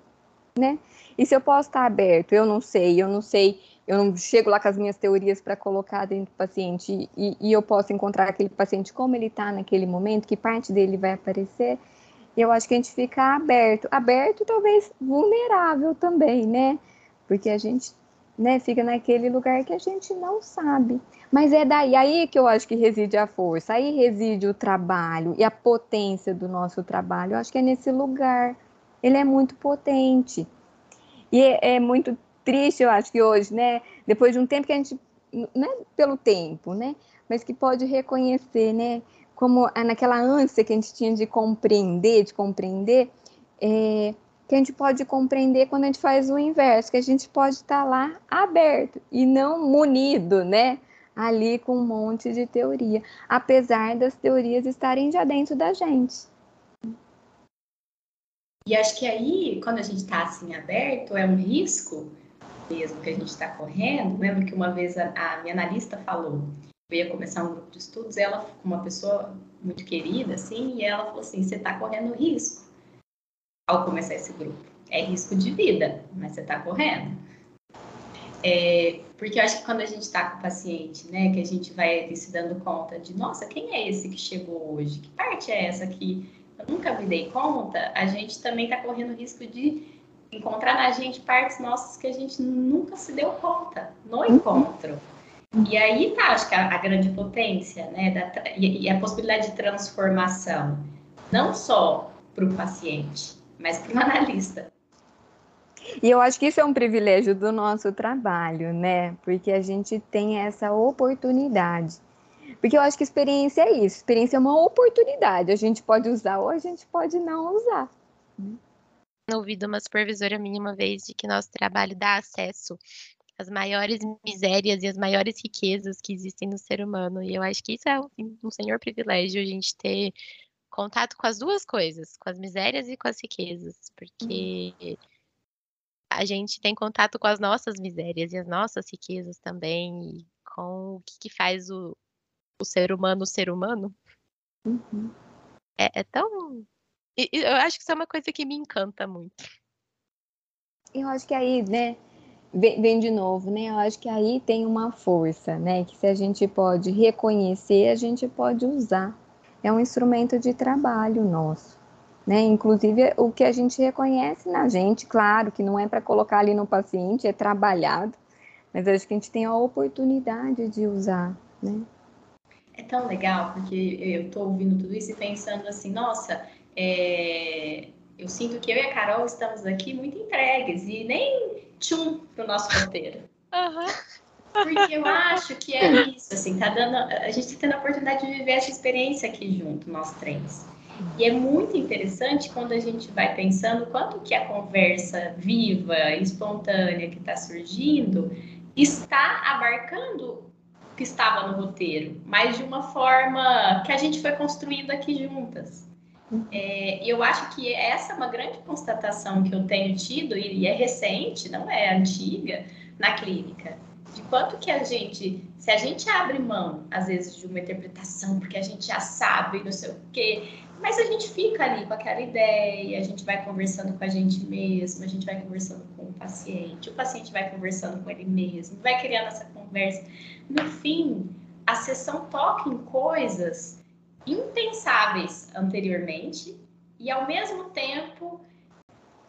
né? E se eu posso estar aberto, eu não sei, eu não sei, eu não chego lá com as minhas teorias para colocar dentro do paciente e, e, eu posso encontrar aquele paciente como ele está naquele momento, que parte dele vai aparecer. Eu acho que a gente fica aberto, aberto talvez vulnerável também, né? Porque a gente né, fica naquele lugar que a gente não sabe. Mas é daí aí que eu acho que reside a força, aí reside o trabalho e a potência do nosso trabalho. Eu acho que é nesse lugar. Ele é muito potente. E é, é muito triste, eu acho que hoje, né, depois de um tempo que a gente, não é pelo tempo, né, mas que pode reconhecer, né, como naquela ânsia que a gente tinha de compreender, de compreender, é, que a gente pode compreender quando a gente faz o inverso, que a gente pode estar lá aberto e não munido, né? Ali com um monte de teoria, apesar das teorias estarem já dentro da gente. E acho que aí, quando a gente está assim aberto, é um risco mesmo que a gente está correndo. Lembro que uma vez a, a, minha analista falou, eu ia começar um grupo de estudos, ela, uma pessoa muito querida, assim, e ela falou assim: você está correndo risco ao começar esse grupo. É risco de vida, mas você está correndo. É, porque eu acho que quando a gente está com o paciente, né, que a gente vai se dando conta de, nossa, quem é esse que chegou hoje? Que parte é essa que eu nunca me dei conta? A gente também está correndo risco de encontrar na gente partes nossas que a gente nunca se deu conta no encontro. E aí tá, acho que a, a grande potência, né, da, e, e a possibilidade de transformação, não só para o paciente, mas para o analista. E eu acho que isso é um privilégio do nosso trabalho, né? Porque a gente tem essa oportunidade. Porque eu acho que experiência é isso. Experiência é uma oportunidade. A gente pode usar ou a gente pode não usar. Ouvi de uma supervisora minha uma vez de que nosso trabalho dá acesso às maiores misérias e às maiores riquezas que existem no ser humano. E eu acho que isso é um, senhor privilégio a gente ter contato com as duas coisas, com as misérias e com as riquezas, porque a gente tem contato com as nossas misérias e as nossas riquezas também, com o que, que faz o, o ser humano ser humano. Uhum. É, é, tão. Eu acho que isso é uma coisa que me encanta muito. Eu acho que aí, né, vem, vem, de novo, né? Eu acho que aí tem uma força, né? Que se a gente pode reconhecer, a gente pode usar é um instrumento de trabalho nosso. Né? Inclusive, o que a gente reconhece na gente, claro, que não é para colocar ali no paciente, é trabalhado, mas acho que a gente tem a oportunidade de usar. Né? É tão legal, porque eu estou ouvindo tudo isso e pensando assim, nossa, é... eu sinto que eu e a Carol estamos aqui muito entregues e nem tchum para o nosso roteiro. Uhum. Porque eu acho que é isso, assim, tá dando. A gente está tendo a oportunidade de viver essa experiência aqui junto, nós três. E é muito interessante quando a gente vai pensando quanto que a conversa viva, espontânea que está surgindo está abarcando que estava no roteiro, mas de uma forma que a gente foi construindo aqui juntas. É, eu acho que essa é uma grande constatação que eu tenho tido, e é recente, não é antiga, na clínica de quanto que a gente, se a gente abre mão, às vezes, de uma interpretação, porque a gente já sabe, não sei o quê, mas a gente fica ali com aquela ideia, a gente vai conversando com a gente mesmo, a gente vai conversando com o paciente, o paciente vai conversando com ele mesmo, vai criando essa conversa. No fim, a sessão toca em coisas impensáveis anteriormente e, ao mesmo tempo,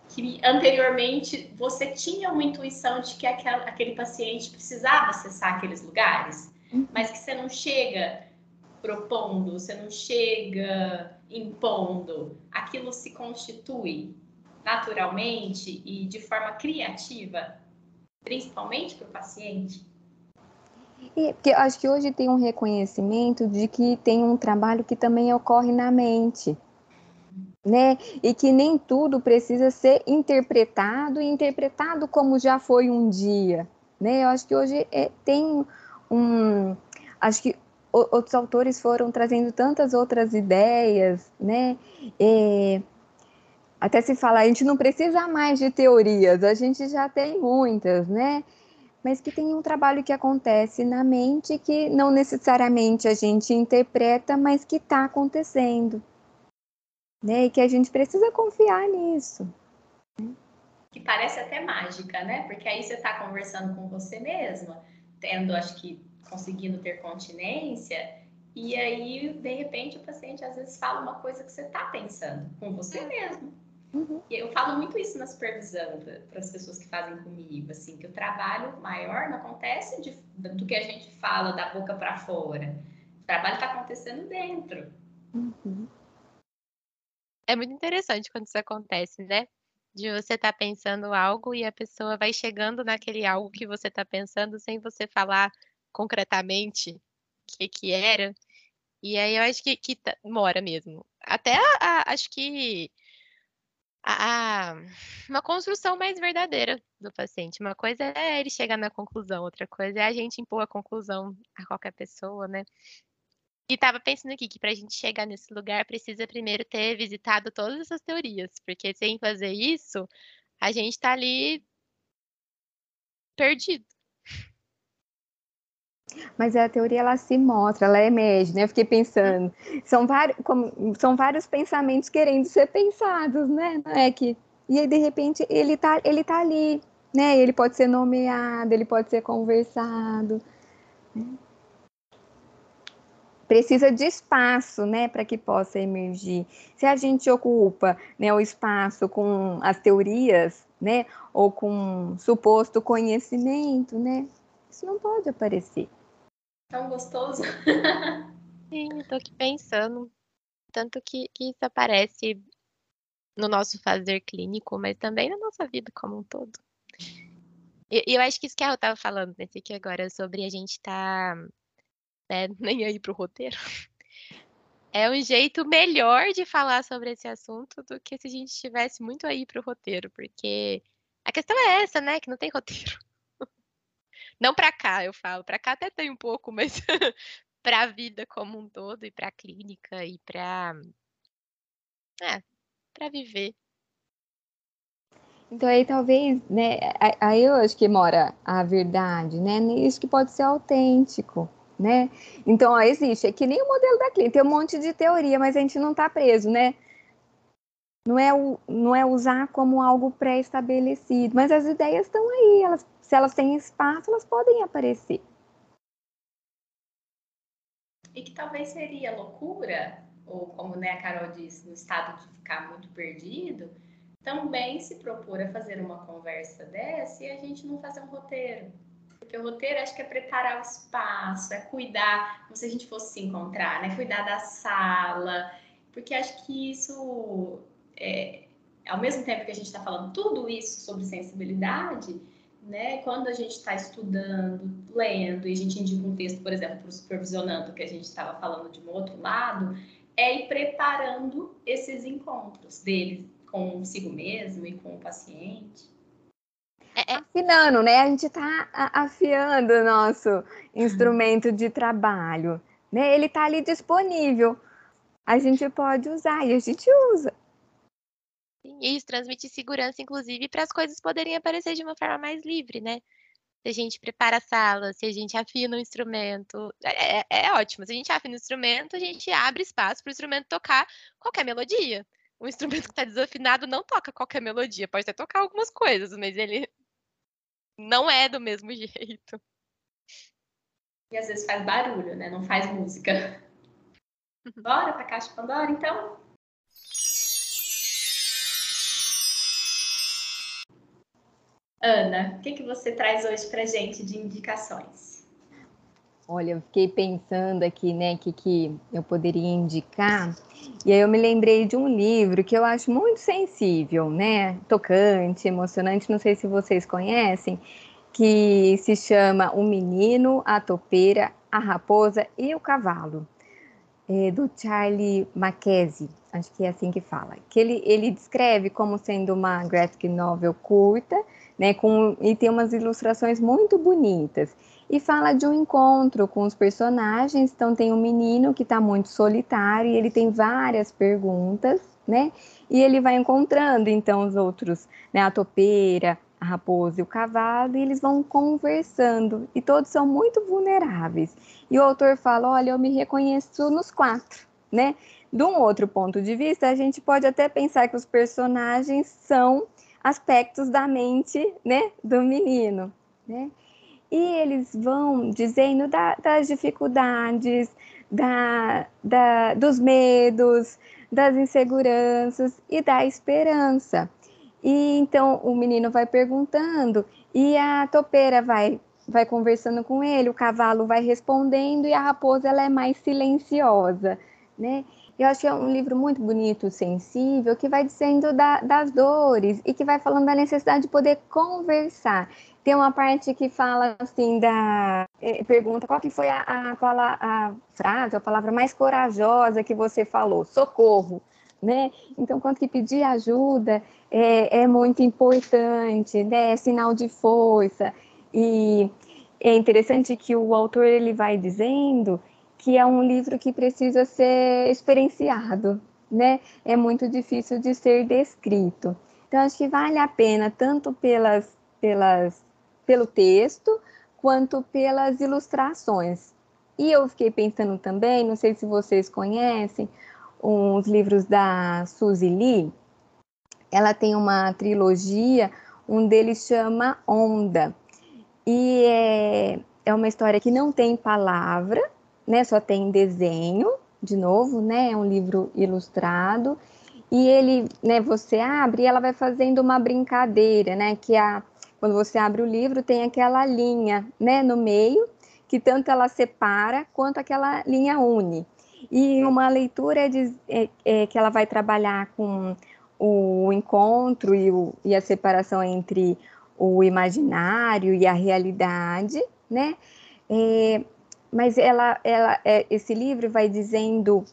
que anteriormente você tinha uma intuição de que aquela, aquele paciente precisava acessar aqueles lugares, uhum. mas que você não chega propondo, você não chega impondo, aquilo se constitui naturalmente e de forma criativa, principalmente para o paciente. E, porque eu acho que hoje tem um reconhecimento de que tem um trabalho que também ocorre na mente né? E que nem tudo precisa ser interpretado e interpretado como já foi um dia, né? Eu acho que hoje é, tem um, acho que outros autores foram trazendo tantas outras ideias, né? É, até se fala, a gente não precisa mais de teorias, a gente já tem muitas, né? Mas que tem um trabalho que acontece na mente que não necessariamente a gente interpreta, mas que está acontecendo. Né? E que a gente precisa confiar nisso. Que parece até mágica, né? Porque aí você está conversando com você mesma, tendo, acho que, conseguindo ter continência, e aí, de repente, o paciente às vezes fala uma coisa que você está pensando com você mesmo. Uhum. E eu falo muito isso na supervisão para as pessoas que fazem comigo, assim, que o trabalho maior não acontece de, do que a gente fala da boca para fora. O trabalho está acontecendo dentro. Uhum. É muito interessante quando isso acontece, né? De você estar tá pensando algo e a pessoa vai chegando naquele algo que você está pensando sem você falar concretamente o que, que era. E aí eu acho que, que tá, mora mesmo. Até a, a, acho que a, uma construção mais verdadeira do paciente. Uma coisa é ele chegar na conclusão, outra coisa é a gente impor a conclusão a qualquer pessoa, né? E estava pensando aqui que para a gente chegar nesse lugar precisa primeiro ter visitado todas essas teorias, porque sem fazer isso, a gente está ali perdido. Mas a teoria ela se mostra, ela emerge, né? Eu fiquei pensando, são vários, são vários pensamentos querendo ser pensados, né? Não é que e aí de repente ele tá, ele tá ali, né? Ele pode ser nomeado, ele pode ser conversado. Né? Precisa de espaço, né, para que possa emergir. Se a gente ocupa, né, o espaço com as teorias, né, ou com suposto conhecimento, né, isso não pode aparecer tão gostoso. Sim, eu tô aqui pensando. Tanto que, que isso aparece no nosso fazer clínico, mas também na nossa vida como um todo. E eu, acho que isso que a estava falando nesse aqui agora, sobre a gente estar tá, né, nem aí pro roteiro. É um jeito melhor de falar sobre esse assunto do que se a gente estivesse muito aí pro roteiro, porque a questão é essa, né? Que não tem roteiro. Não para cá, eu falo. Para cá até tem um pouco, mas para a vida como um todo e para a clínica e para é, para viver. Então aí talvez, né, aí eu acho que mora a verdade, né, nisso que pode ser autêntico, né? Então, ó, existe, é que nem o modelo da clínica, tem um monte de teoria, mas a gente não está preso, né? Não é, o, não é usar como algo pré-estabelecido, mas as ideias estão aí, elas se elas têm espaço, elas podem aparecer. E que talvez seria loucura, ou como né, a Carol disse, no estado de ficar muito perdido, também se propor a fazer uma conversa dessa e a gente não fazer um roteiro. Porque o roteiro acho que é preparar o espaço, é cuidar, como se a gente fosse se encontrar, né? Cuidar da sala, porque acho que isso, é, ao mesmo tempo que a gente está falando tudo isso sobre sensibilidade, né? Quando a gente está estudando, lendo, e a gente indica um texto, por exemplo, para o supervisionando, que a gente estava falando de um outro lado, é ir preparando esses encontros dele consigo mesmo e com o paciente. É, é afinando, né? A gente está afiando o nosso instrumento de trabalho, né? Ele está ali disponível. A gente pode usar e a gente usa. Isso transmite segurança, inclusive, para as coisas poderem aparecer de uma forma mais livre, né? Se a gente prepara a sala, se a gente afina o instrumento, é, é, é ótimo. Se a gente afina o instrumento, a gente abre espaço para o instrumento tocar qualquer melodia. O instrumento que está desafinado não toca qualquer melodia, pode até tocar algumas coisas, mas ele não é do mesmo jeito. E às vezes faz barulho, né? Não faz música. Bora pra Caixa Pandora, então? Ana, o que, que você traz hoje para gente de indicações? Olha, eu fiquei pensando aqui, né, que que eu poderia indicar, e aí eu me lembrei de um livro que eu acho muito sensível, né, tocante, emocionante, não sei se vocês conhecem, que se chama O Menino, a Topeira, a Raposa e o Cavalo. é, do Charlie Mackenzie, acho que é assim que fala, que ele, ele descreve como sendo uma graphic novel curta, né, com, e tem umas ilustrações muito bonitas. E fala de um encontro com os personagens, então tem um menino que está muito solitário e ele tem várias perguntas, né, e ele vai encontrando então os outros, né, a topeira, a raposa e o cavalo, e eles vão conversando, e todos são muito vulneráveis. E o autor fala: Olha, eu me reconheço nos quatro, né? De um outro ponto de vista, a gente pode até pensar que os personagens são aspectos da mente, né, do menino, né? E eles vão dizendo da, das dificuldades, da, da, dos medos, das inseguranças e da esperança. E então o menino vai perguntando e a topeira vai vai conversando com ele, o cavalo vai respondendo e a raposa ela é mais silenciosa, né? Eu acho que é um livro muito bonito, sensível, que vai dizendo da, das dores e que vai falando da necessidade de poder conversar. Tem uma parte que fala assim da eh, pergunta qual que foi a, a, a, frase, a palavra mais corajosa que você falou, socorro né? Então, quanto que pedir ajuda é, é muito importante, né? É sinal de força. E é interessante que o autor ele vai dizendo que é um livro que precisa ser experienciado, né? É muito difícil de ser descrito. Então, acho que vale a pena, tanto pelas, pelas, pelo texto, quanto pelas ilustrações. E eu fiquei pensando também, não sei se vocês conhecem, uns livros da Suzy Lee. Ela tem uma trilogia, um deles chama Onda. E é, é uma história que não tem palavra, né? Só tem desenho, de novo, né? É um livro ilustrado. E ele, né, você abre e ela vai fazendo uma brincadeira, né? Que a, quando você abre o livro, tem aquela linha, né, no meio, que tanto ela separa quanto aquela linha une. E uma leitura de, é, é, que ela vai trabalhar com o encontro e, o, e, a separação entre o imaginário e a realidade, né? É, mas ela, ela, é, esse livro vai dizendo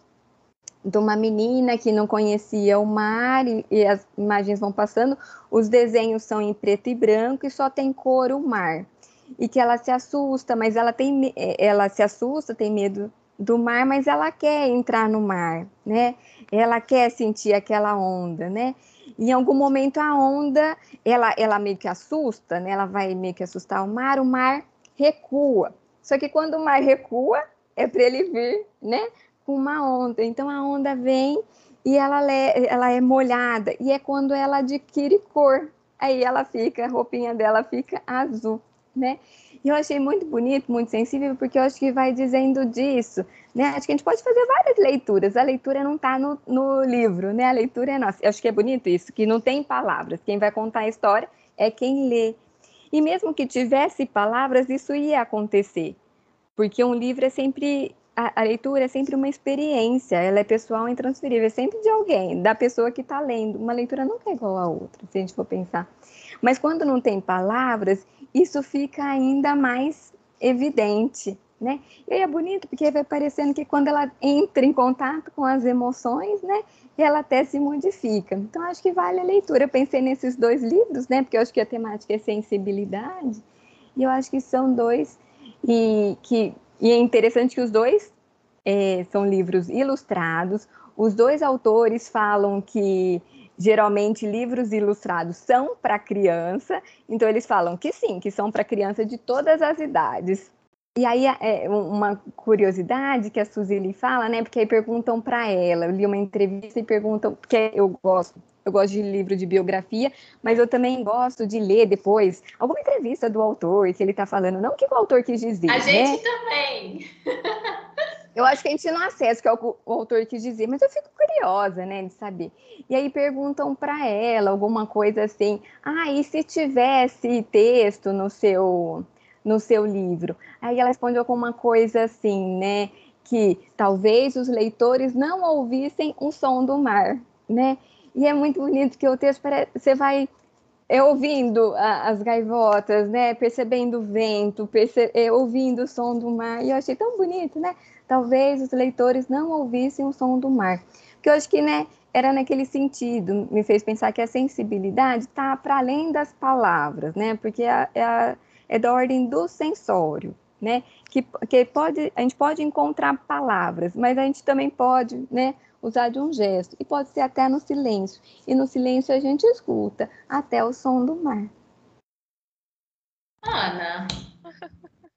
de uma menina que não conhecia o mar e, e, as imagens vão passando, os desenhos são em preto e branco e só tem cor o mar. E que ela se assusta, mas ela tem ela se assusta, tem medo do mar, mas ela quer entrar no mar, né? Ela quer sentir aquela onda, né? Em algum momento a onda, ela, ela meio que assusta, né? Ela vai meio que assustar o mar, o mar recua. Só que quando o mar recua, é para ele vir, né? Com uma onda. Então a onda vem e ela, ela é molhada. E é quando ela adquire cor. Aí ela fica, a roupinha dela fica azul, né? E eu achei muito bonito, muito sensível, porque eu acho que vai dizendo disso, né? Acho que a gente pode fazer várias leituras. A leitura não está no, no livro, né? A leitura é nossa. Eu acho que é bonito isso, que não tem palavras. Quem vai contar a história é quem lê. E mesmo que tivesse palavras, isso ia acontecer. Porque um livro é sempre a, a, leitura é sempre uma experiência, ela é pessoal e intransferível, é sempre de alguém, da pessoa que está lendo. Uma leitura nunca é igual à outra, se a gente for pensar. Mas quando não tem palavras, isso fica ainda mais evidente, né? E aí é bonito porque vai parecendo que quando ela entra em contato com as emoções, né, ela até se modifica. Então acho que vale a leitura. Eu pensei nesses dois livros, né, porque eu acho que a temática é sensibilidade, e eu acho que são dois e que e é interessante que os dois é, são livros ilustrados. Os dois autores falam que geralmente livros ilustrados são para criança, então eles falam que sim, que são para criança de todas as idades. E aí é uma curiosidade que a Suzili fala, né? Porque aí perguntam para ela, eu li uma entrevista e perguntam, porque eu gosto, eu gosto de livro de biografia, mas eu também gosto de ler depois alguma entrevista do autor que ele está falando, não o que o autor quis dizer. A né? gente também. Eu acho que a gente não acessa o que o, autor quis dizer, mas eu fico curiosa, né, de saber. E aí perguntam para ela alguma coisa assim: ah, e se tivesse texto no seu, no seu livro? Aí ela respondeu alguma coisa assim, né, que talvez os leitores não ouvissem o som do mar, né? E é muito bonito que o texto, você vai é, ouvindo a, as gaivotas, né? Percebendo o vento, perce, é, ouvindo o som do mar. E eu achei tão bonito, né? Talvez os leitores não ouvissem o som do mar. Porque eu acho que, né? Era naquele sentido, me fez pensar que a sensibilidade está para além das palavras, né? Porque é, é, é da ordem do sensório, né? Que, que pode, a gente pode encontrar palavras, mas a gente também pode, né? Usar de um gesto, e pode ser até no silêncio. E no silêncio a gente escuta até o som do mar. Ana,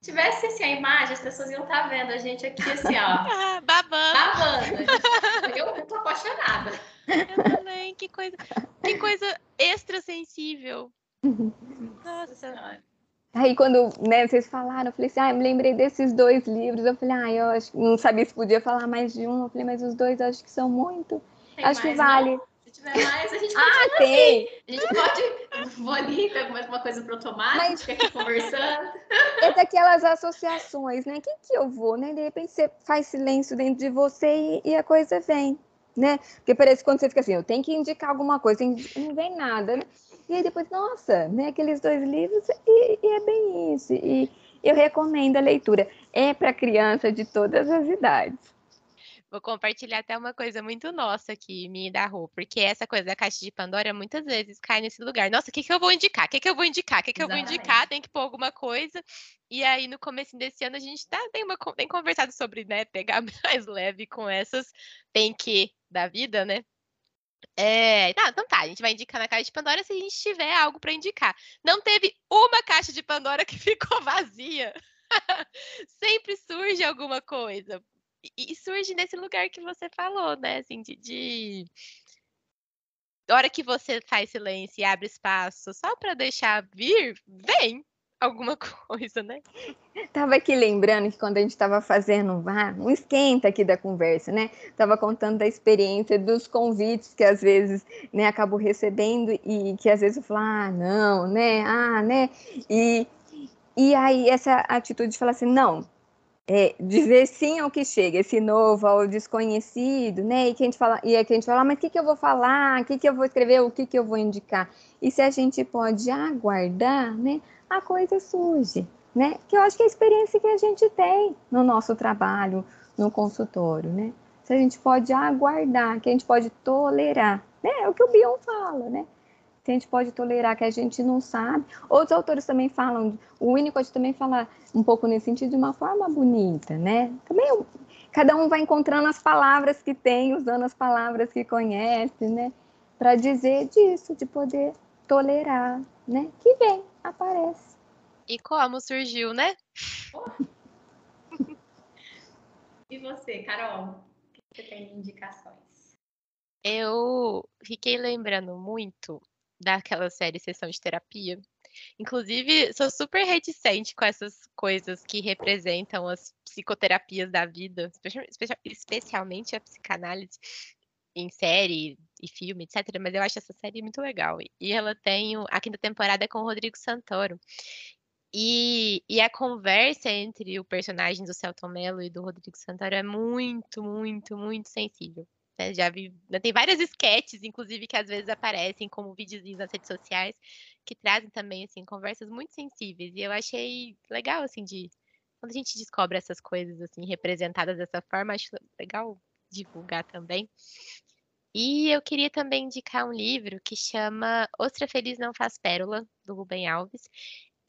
tivesse assim, a imagem, as pessoas iam estar tá vendo a gente aqui assim, ó. babando. Babando. Eu tô apaixonada. Eu também, que coisa, que coisa extra sensível. Nossa. Aí quando né, vocês falaram, eu falei assim, ah, me lembrei desses dois livros. Eu falei, ah, eu acho, não sabia se podia falar mais de um. Eu falei, mas os dois acho que são muito. Tem acho que vale. Não? Se tiver mais, a gente pode. Ah, tem! A gente pode. Vou ali, pego mais uma coisa para o tomate, mas... fica aqui conversando. É daquelas associações, né? Quem que eu vou, né? De repente você faz silêncio dentro de você e, e a coisa vem, né? Porque parece que quando você fica assim, eu tenho que indicar alguma coisa, não vem nada, né? E aí depois, nossa, né, aqueles dois livros, e, e é bem isso. E eu recomendo a leitura. É para criança de todas as idades. Vou compartilhar até uma coisa muito nossa aqui, minha da Rô, porque essa coisa da caixa de Pandora muitas vezes cai nesse lugar. Nossa, o que, que eu vou indicar? O que, que eu vou indicar? O que, que eu vou indicar? Tem que pôr alguma coisa. E aí, no começo desse ano, a gente tá, tem, uma, tem conversado sobre, né, pegar mais leve com essas tem que da vida, né? É, tá, então tá, a gente vai indicar na caixa de Pandora se a gente tiver algo para indicar. Não teve uma caixa de Pandora que ficou vazia. Sempre surge alguma coisa. E, surge nesse lugar que você falou, né? Assim, de, de... Hora que você faz silêncio e abre espaço só para deixar vir, vem alguma coisa, né? Tava aqui lembrando que quando a gente estava fazendo um esquenta aqui da conversa, né? Tava contando da experiência dos convites que às vezes, né, acabo recebendo e que às vezes eu falo, ah, não, né? Ah, né? E, e aí essa atitude de falar assim, não, é, dizer sim ao que chega, esse novo, ao desconhecido, né? E que a gente fala, e é que a gente fala, ah, mas o que, que eu vou falar? O que, que eu vou escrever? O que, que eu vou indicar? E se a gente pode aguardar, né? A coisa surge, né? Que eu acho que é a experiência que a gente tem no nosso trabalho, no consultório, né? Se a gente pode aguardar, que a gente pode tolerar, né? É o que o Bion fala, né? Que a gente pode tolerar, que a gente não sabe. Outros autores também falam, o Winnicott também fala um pouco nesse sentido de uma forma bonita, né? Também cada um vai encontrando as palavras que tem, usando as palavras que conhece, né? Para dizer disso, de poder tolerar, né? Que vem, aparece. E como surgiu, né? e você, Carol? O que você tem de indicações? Eu fiquei lembrando muito daquela série Sessão de Terapia. Inclusive, sou super reticente com essas coisas que representam as psicoterapias da vida, especialmente a psicanálise em série e filme, etc. Mas eu acho essa série muito legal. E ela tem a quinta temporada com o Rodrigo Santoro. E, e a conversa entre o personagem do Celton Mello e do Rodrigo Santoro é muito, muito, muito sensível. Né? Já vi, né, tem várias sketches, inclusive, que às vezes aparecem como videozinhos nas redes sociais, que trazem também, assim, conversas muito sensíveis. E eu achei legal, assim, de... Quando a gente descobre essas coisas, assim, representadas dessa forma, acho legal divulgar também. E eu queria também indicar um livro que chama Ostra Feliz Não Faz Pérola, do Rubem Alves.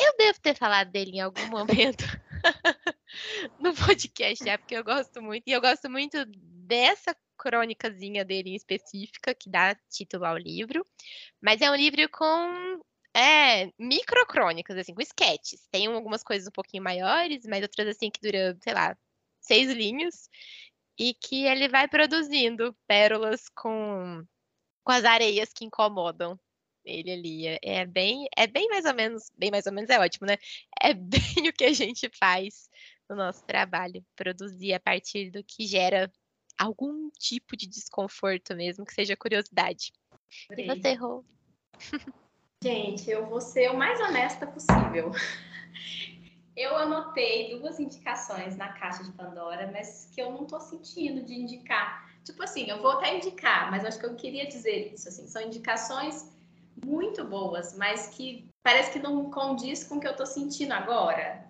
Eu devo ter falado dele em algum momento no podcast já, porque eu gosto muito. E eu gosto muito dessa crônicazinha dele em específica, que dá título ao livro. Mas é um livro com é, microcrônicas, assim, com sketches. Tem algumas coisas um pouquinho maiores, mas outras assim que duram, sei lá, seis linhas e que ele vai produzindo pérolas com, com as areias que incomodam ele ali. É, é bem, é bem mais ou menos, bem mais ou menos é ótimo, né? É bem o que a gente faz no nosso trabalho, produzir a partir do que gera algum tipo de desconforto mesmo, que seja curiosidade. E você, Rô? Gente, eu vou ser o mais honesta possível. Eu anotei duas indicações na caixa de Pandora, mas que eu não tô sentindo de indicar. Tipo assim, eu vou até indicar, mas acho que eu queria dizer isso. Assim, são indicações muito boas, mas que parece que não condiz com o que eu estou sentindo agora.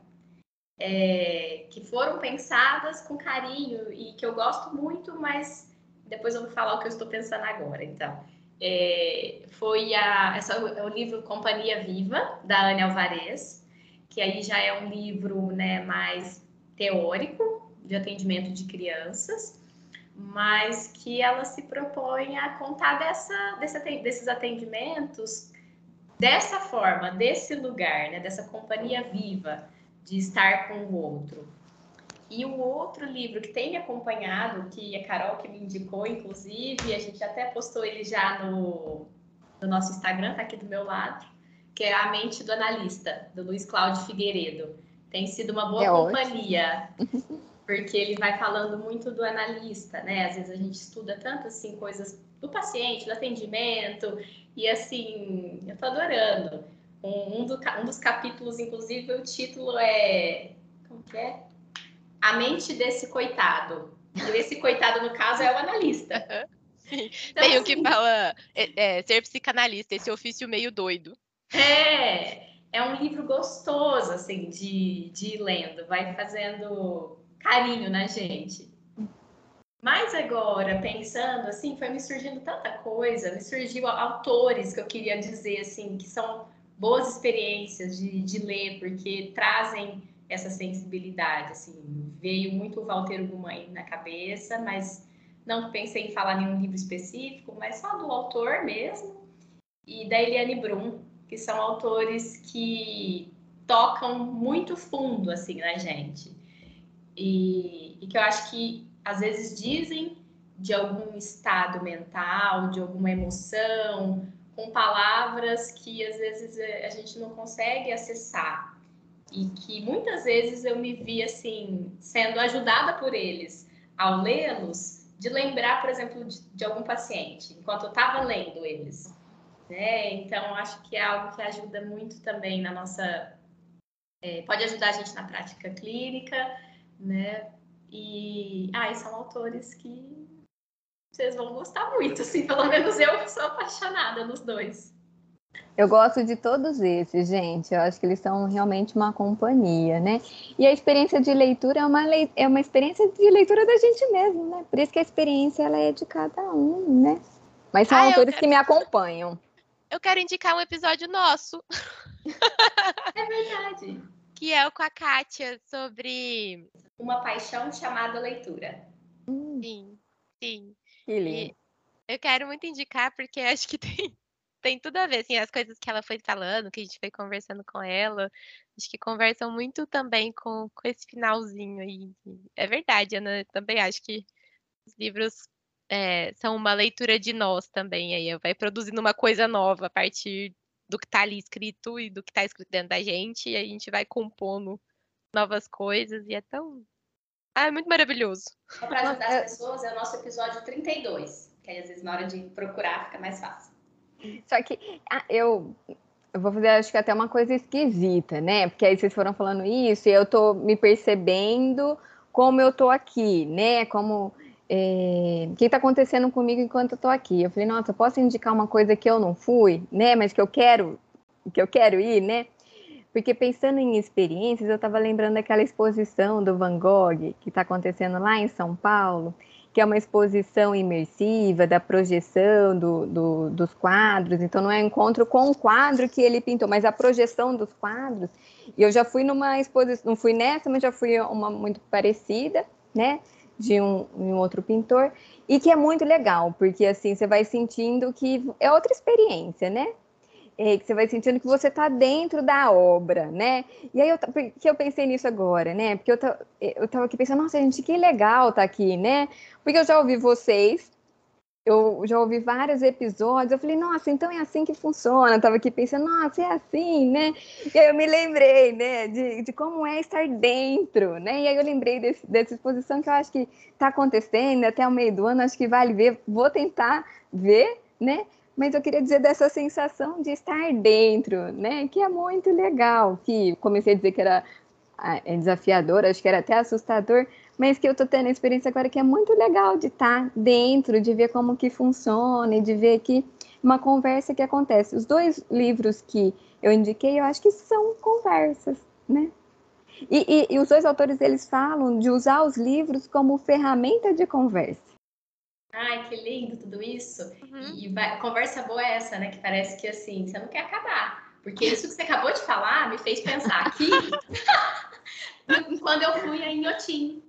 É, que foram pensadas com carinho e que eu gosto muito, mas depois eu vou falar o que eu estou pensando agora. Então, é, foi a, essa, o livro Companhia Viva, da Ana Alvarez, que aí já é um livro né, mais teórico de atendimento de crianças, mas que ela se propõe a contar dessa, desse, desses atendimentos dessa forma, desse lugar, né, dessa companhia viva de estar com o outro. E o outro livro que tem me acompanhado, que a Carol que me indicou, inclusive, a gente até postou ele já no, no nosso Instagram, tá aqui do meu lado, que é A Mente do Analista, do Luiz Cláudio Figueiredo. Tem sido uma boa é companhia, porque ele vai falando muito do analista, né? Às vezes a gente estuda tanto assim coisas do paciente, do atendimento, e assim, eu tô adorando. Um, um, do, um dos capítulos, inclusive, o título é. Como que é? A mente desse coitado. E esse coitado, no caso, é o analista. Então, Tem um que assim fala é, é, ser psicanalista, esse ofício meio doido. É, é um livro gostoso, assim, de, de ir lendo, vai fazendo carinho na gente. Mas agora, pensando assim, foi me surgindo tanta coisa, me surgiu autores que eu queria dizer, assim, que são boas experiências de, de ler, porque trazem essa sensibilidade, assim. Veio muito o Walter Ugumãe na cabeça, mas não pensei em falar nenhum livro específico, mas só do autor mesmo, e da Eliane Brum, que são autores que tocam muito fundo assim na gente e, e que eu acho que às vezes dizem de algum estado mental, de alguma emoção, com palavras que às vezes a gente não consegue acessar e que muitas vezes eu me vi assim sendo ajudada por eles ao lê-los de lembrar, por exemplo, de, de algum paciente enquanto eu estava lendo eles. Né? Então, acho que é algo que ajuda muito também na nossa. É, pode ajudar a gente na prática clínica, né? E, ah, e são autores que vocês vão gostar muito, assim, pelo menos eu sou apaixonada nos dois. Eu gosto de todos esses, gente. Eu acho que eles são realmente uma companhia, né? E a experiência de leitura é uma, é uma experiência de leitura da gente mesmo, né? Por isso que a experiência ela é de cada um, né? Mas são ah, autores que me acompanham eu quero indicar um episódio nosso. É verdade. que é o com a Kátia sobre. Uma paixão chamada leitura. Sim, sim. Que lindo. E eu quero muito indicar, porque acho que tem, tem tudo a ver, assim, as coisas que ela foi falando, que a gente foi conversando com ela, acho que conversam muito também com, com esse finalzinho aí. É verdade, Ana, também acho que os livros é, são uma leitura de nós também. Aí vai produzindo uma coisa nova a partir do que está ali escrito e do que está escrito dentro da gente, e a gente vai compondo novas coisas, e é tão. Ah, é muito maravilhoso. Para ajudar as pessoas, é o nosso episódio 32, que aí às vezes na hora de procurar fica mais fácil. Só que ah, eu, eu vou fazer, acho que até uma coisa esquisita, né? Porque aí vocês foram falando isso e eu tô me percebendo como eu tô aqui, né? Como é, o que está acontecendo comigo enquanto eu estou aqui? Eu falei, nossa, posso indicar uma coisa que eu não fui, né? Mas que eu quero, que eu quero ir, né? Porque pensando em experiências, eu estava lembrando daquela exposição do Van Gogh que está acontecendo lá em São Paulo, que é uma exposição imersiva da projeção do, do, dos quadros. Então não é um encontro com o quadro que ele pintou, mas a projeção dos quadros. E eu já fui numa exposição, não fui nessa, mas já fui uma muito parecida, né? De um, um, outro pintor, e que é muito legal, porque assim você vai sentindo que é outra experiência, né? É, que você vai sentindo que você está dentro da obra, né? E aí eu, que eu pensei nisso agora, né? Porque eu, eu tava aqui pensando, nossa, gente, que legal tá aqui, né? Porque eu já ouvi vocês eu já ouvi vários episódios, eu falei, nossa, então é assim que funciona. Eu tava aqui pensando, nossa, é assim, né? E aí eu me lembrei, né, de, de como é estar dentro, né? E aí eu lembrei desse, dessa exposição que eu acho que está acontecendo até o meio do ano, acho que vale ver, vou tentar ver, né? Mas eu queria dizer dessa sensação de estar dentro, né? Que é muito legal, que comecei a dizer que era ah, é desafiador, acho que era até assustador, mas que eu tô tendo a experiência agora que é muito legal de estar tá dentro, de ver como que funciona e de ver que uma conversa que acontece. Os dois livros que eu indiquei, eu acho que são conversas, né? E, e, e os dois autores eles falam de usar os livros como ferramenta de conversa. Ai, que lindo tudo isso. Uhum. E vai, conversa boa é essa, né? Que parece que assim, você não quer acabar. Porque isso que você acabou de falar me fez pensar aqui quando eu fui a Inhotim,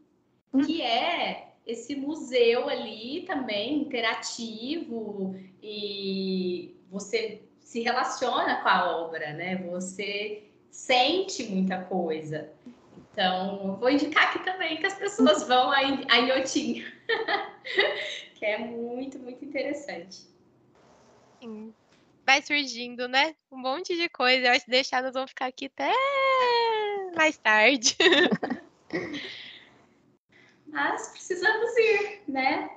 que é esse museu ali também interativo e você se relaciona com a obra, né? Você sente muita coisa. Então, vou indicar aqui também que as pessoas vão a, Inhotim, que é muito, muito interessante. Sim. Vai surgindo, né? Um monte de coisa. Eu acho que deixar nós vamos ficar aqui até mais tarde. Mas precisamos ir, né?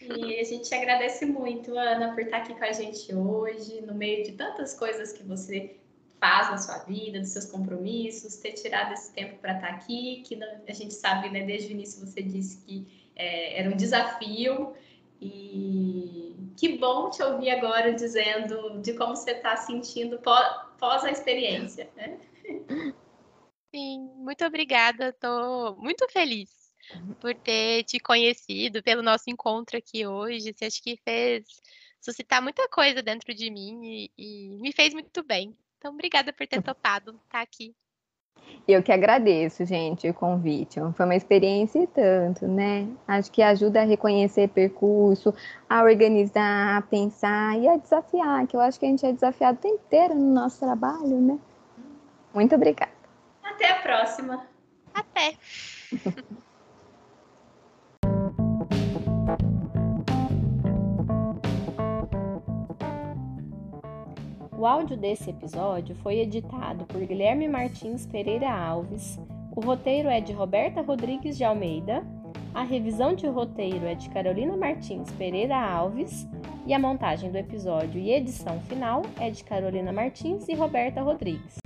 E a gente agradece muito, Ana, por estar aqui com a gente hoje, no meio de tantas coisas que você faz na sua vida, dos seus compromissos, ter tirado esse tempo para estar aqui, que a gente sabe, né, desde o início você disse que é, era um desafio, e que bom te ouvir agora dizendo de como você está sentindo pós, a experiência, né? Sim, muito obrigada, estou muito feliz por ter te conhecido, pelo nosso encontro aqui hoje. Você acho que fez suscitar muita coisa dentro de mim e, e me fez muito bem. Então, obrigada por ter topado estar aqui. Eu que agradeço, gente, o convite. Foi uma experiência e tanto, né? Acho que ajuda a reconhecer percurso, a organizar, a pensar e a desafiar, que eu acho que a gente é desafiado o tempo inteiro no nosso trabalho, né? Muito obrigada. Até a próxima. Até. O áudio desse episódio foi editado por Guilherme Martins Pereira Alves. O roteiro é de Roberta Rodrigues de Almeida. A revisão de roteiro é de Carolina Martins Pereira Alves. E a montagem do episódio e edição final é de Carolina Martins e Roberta Rodrigues.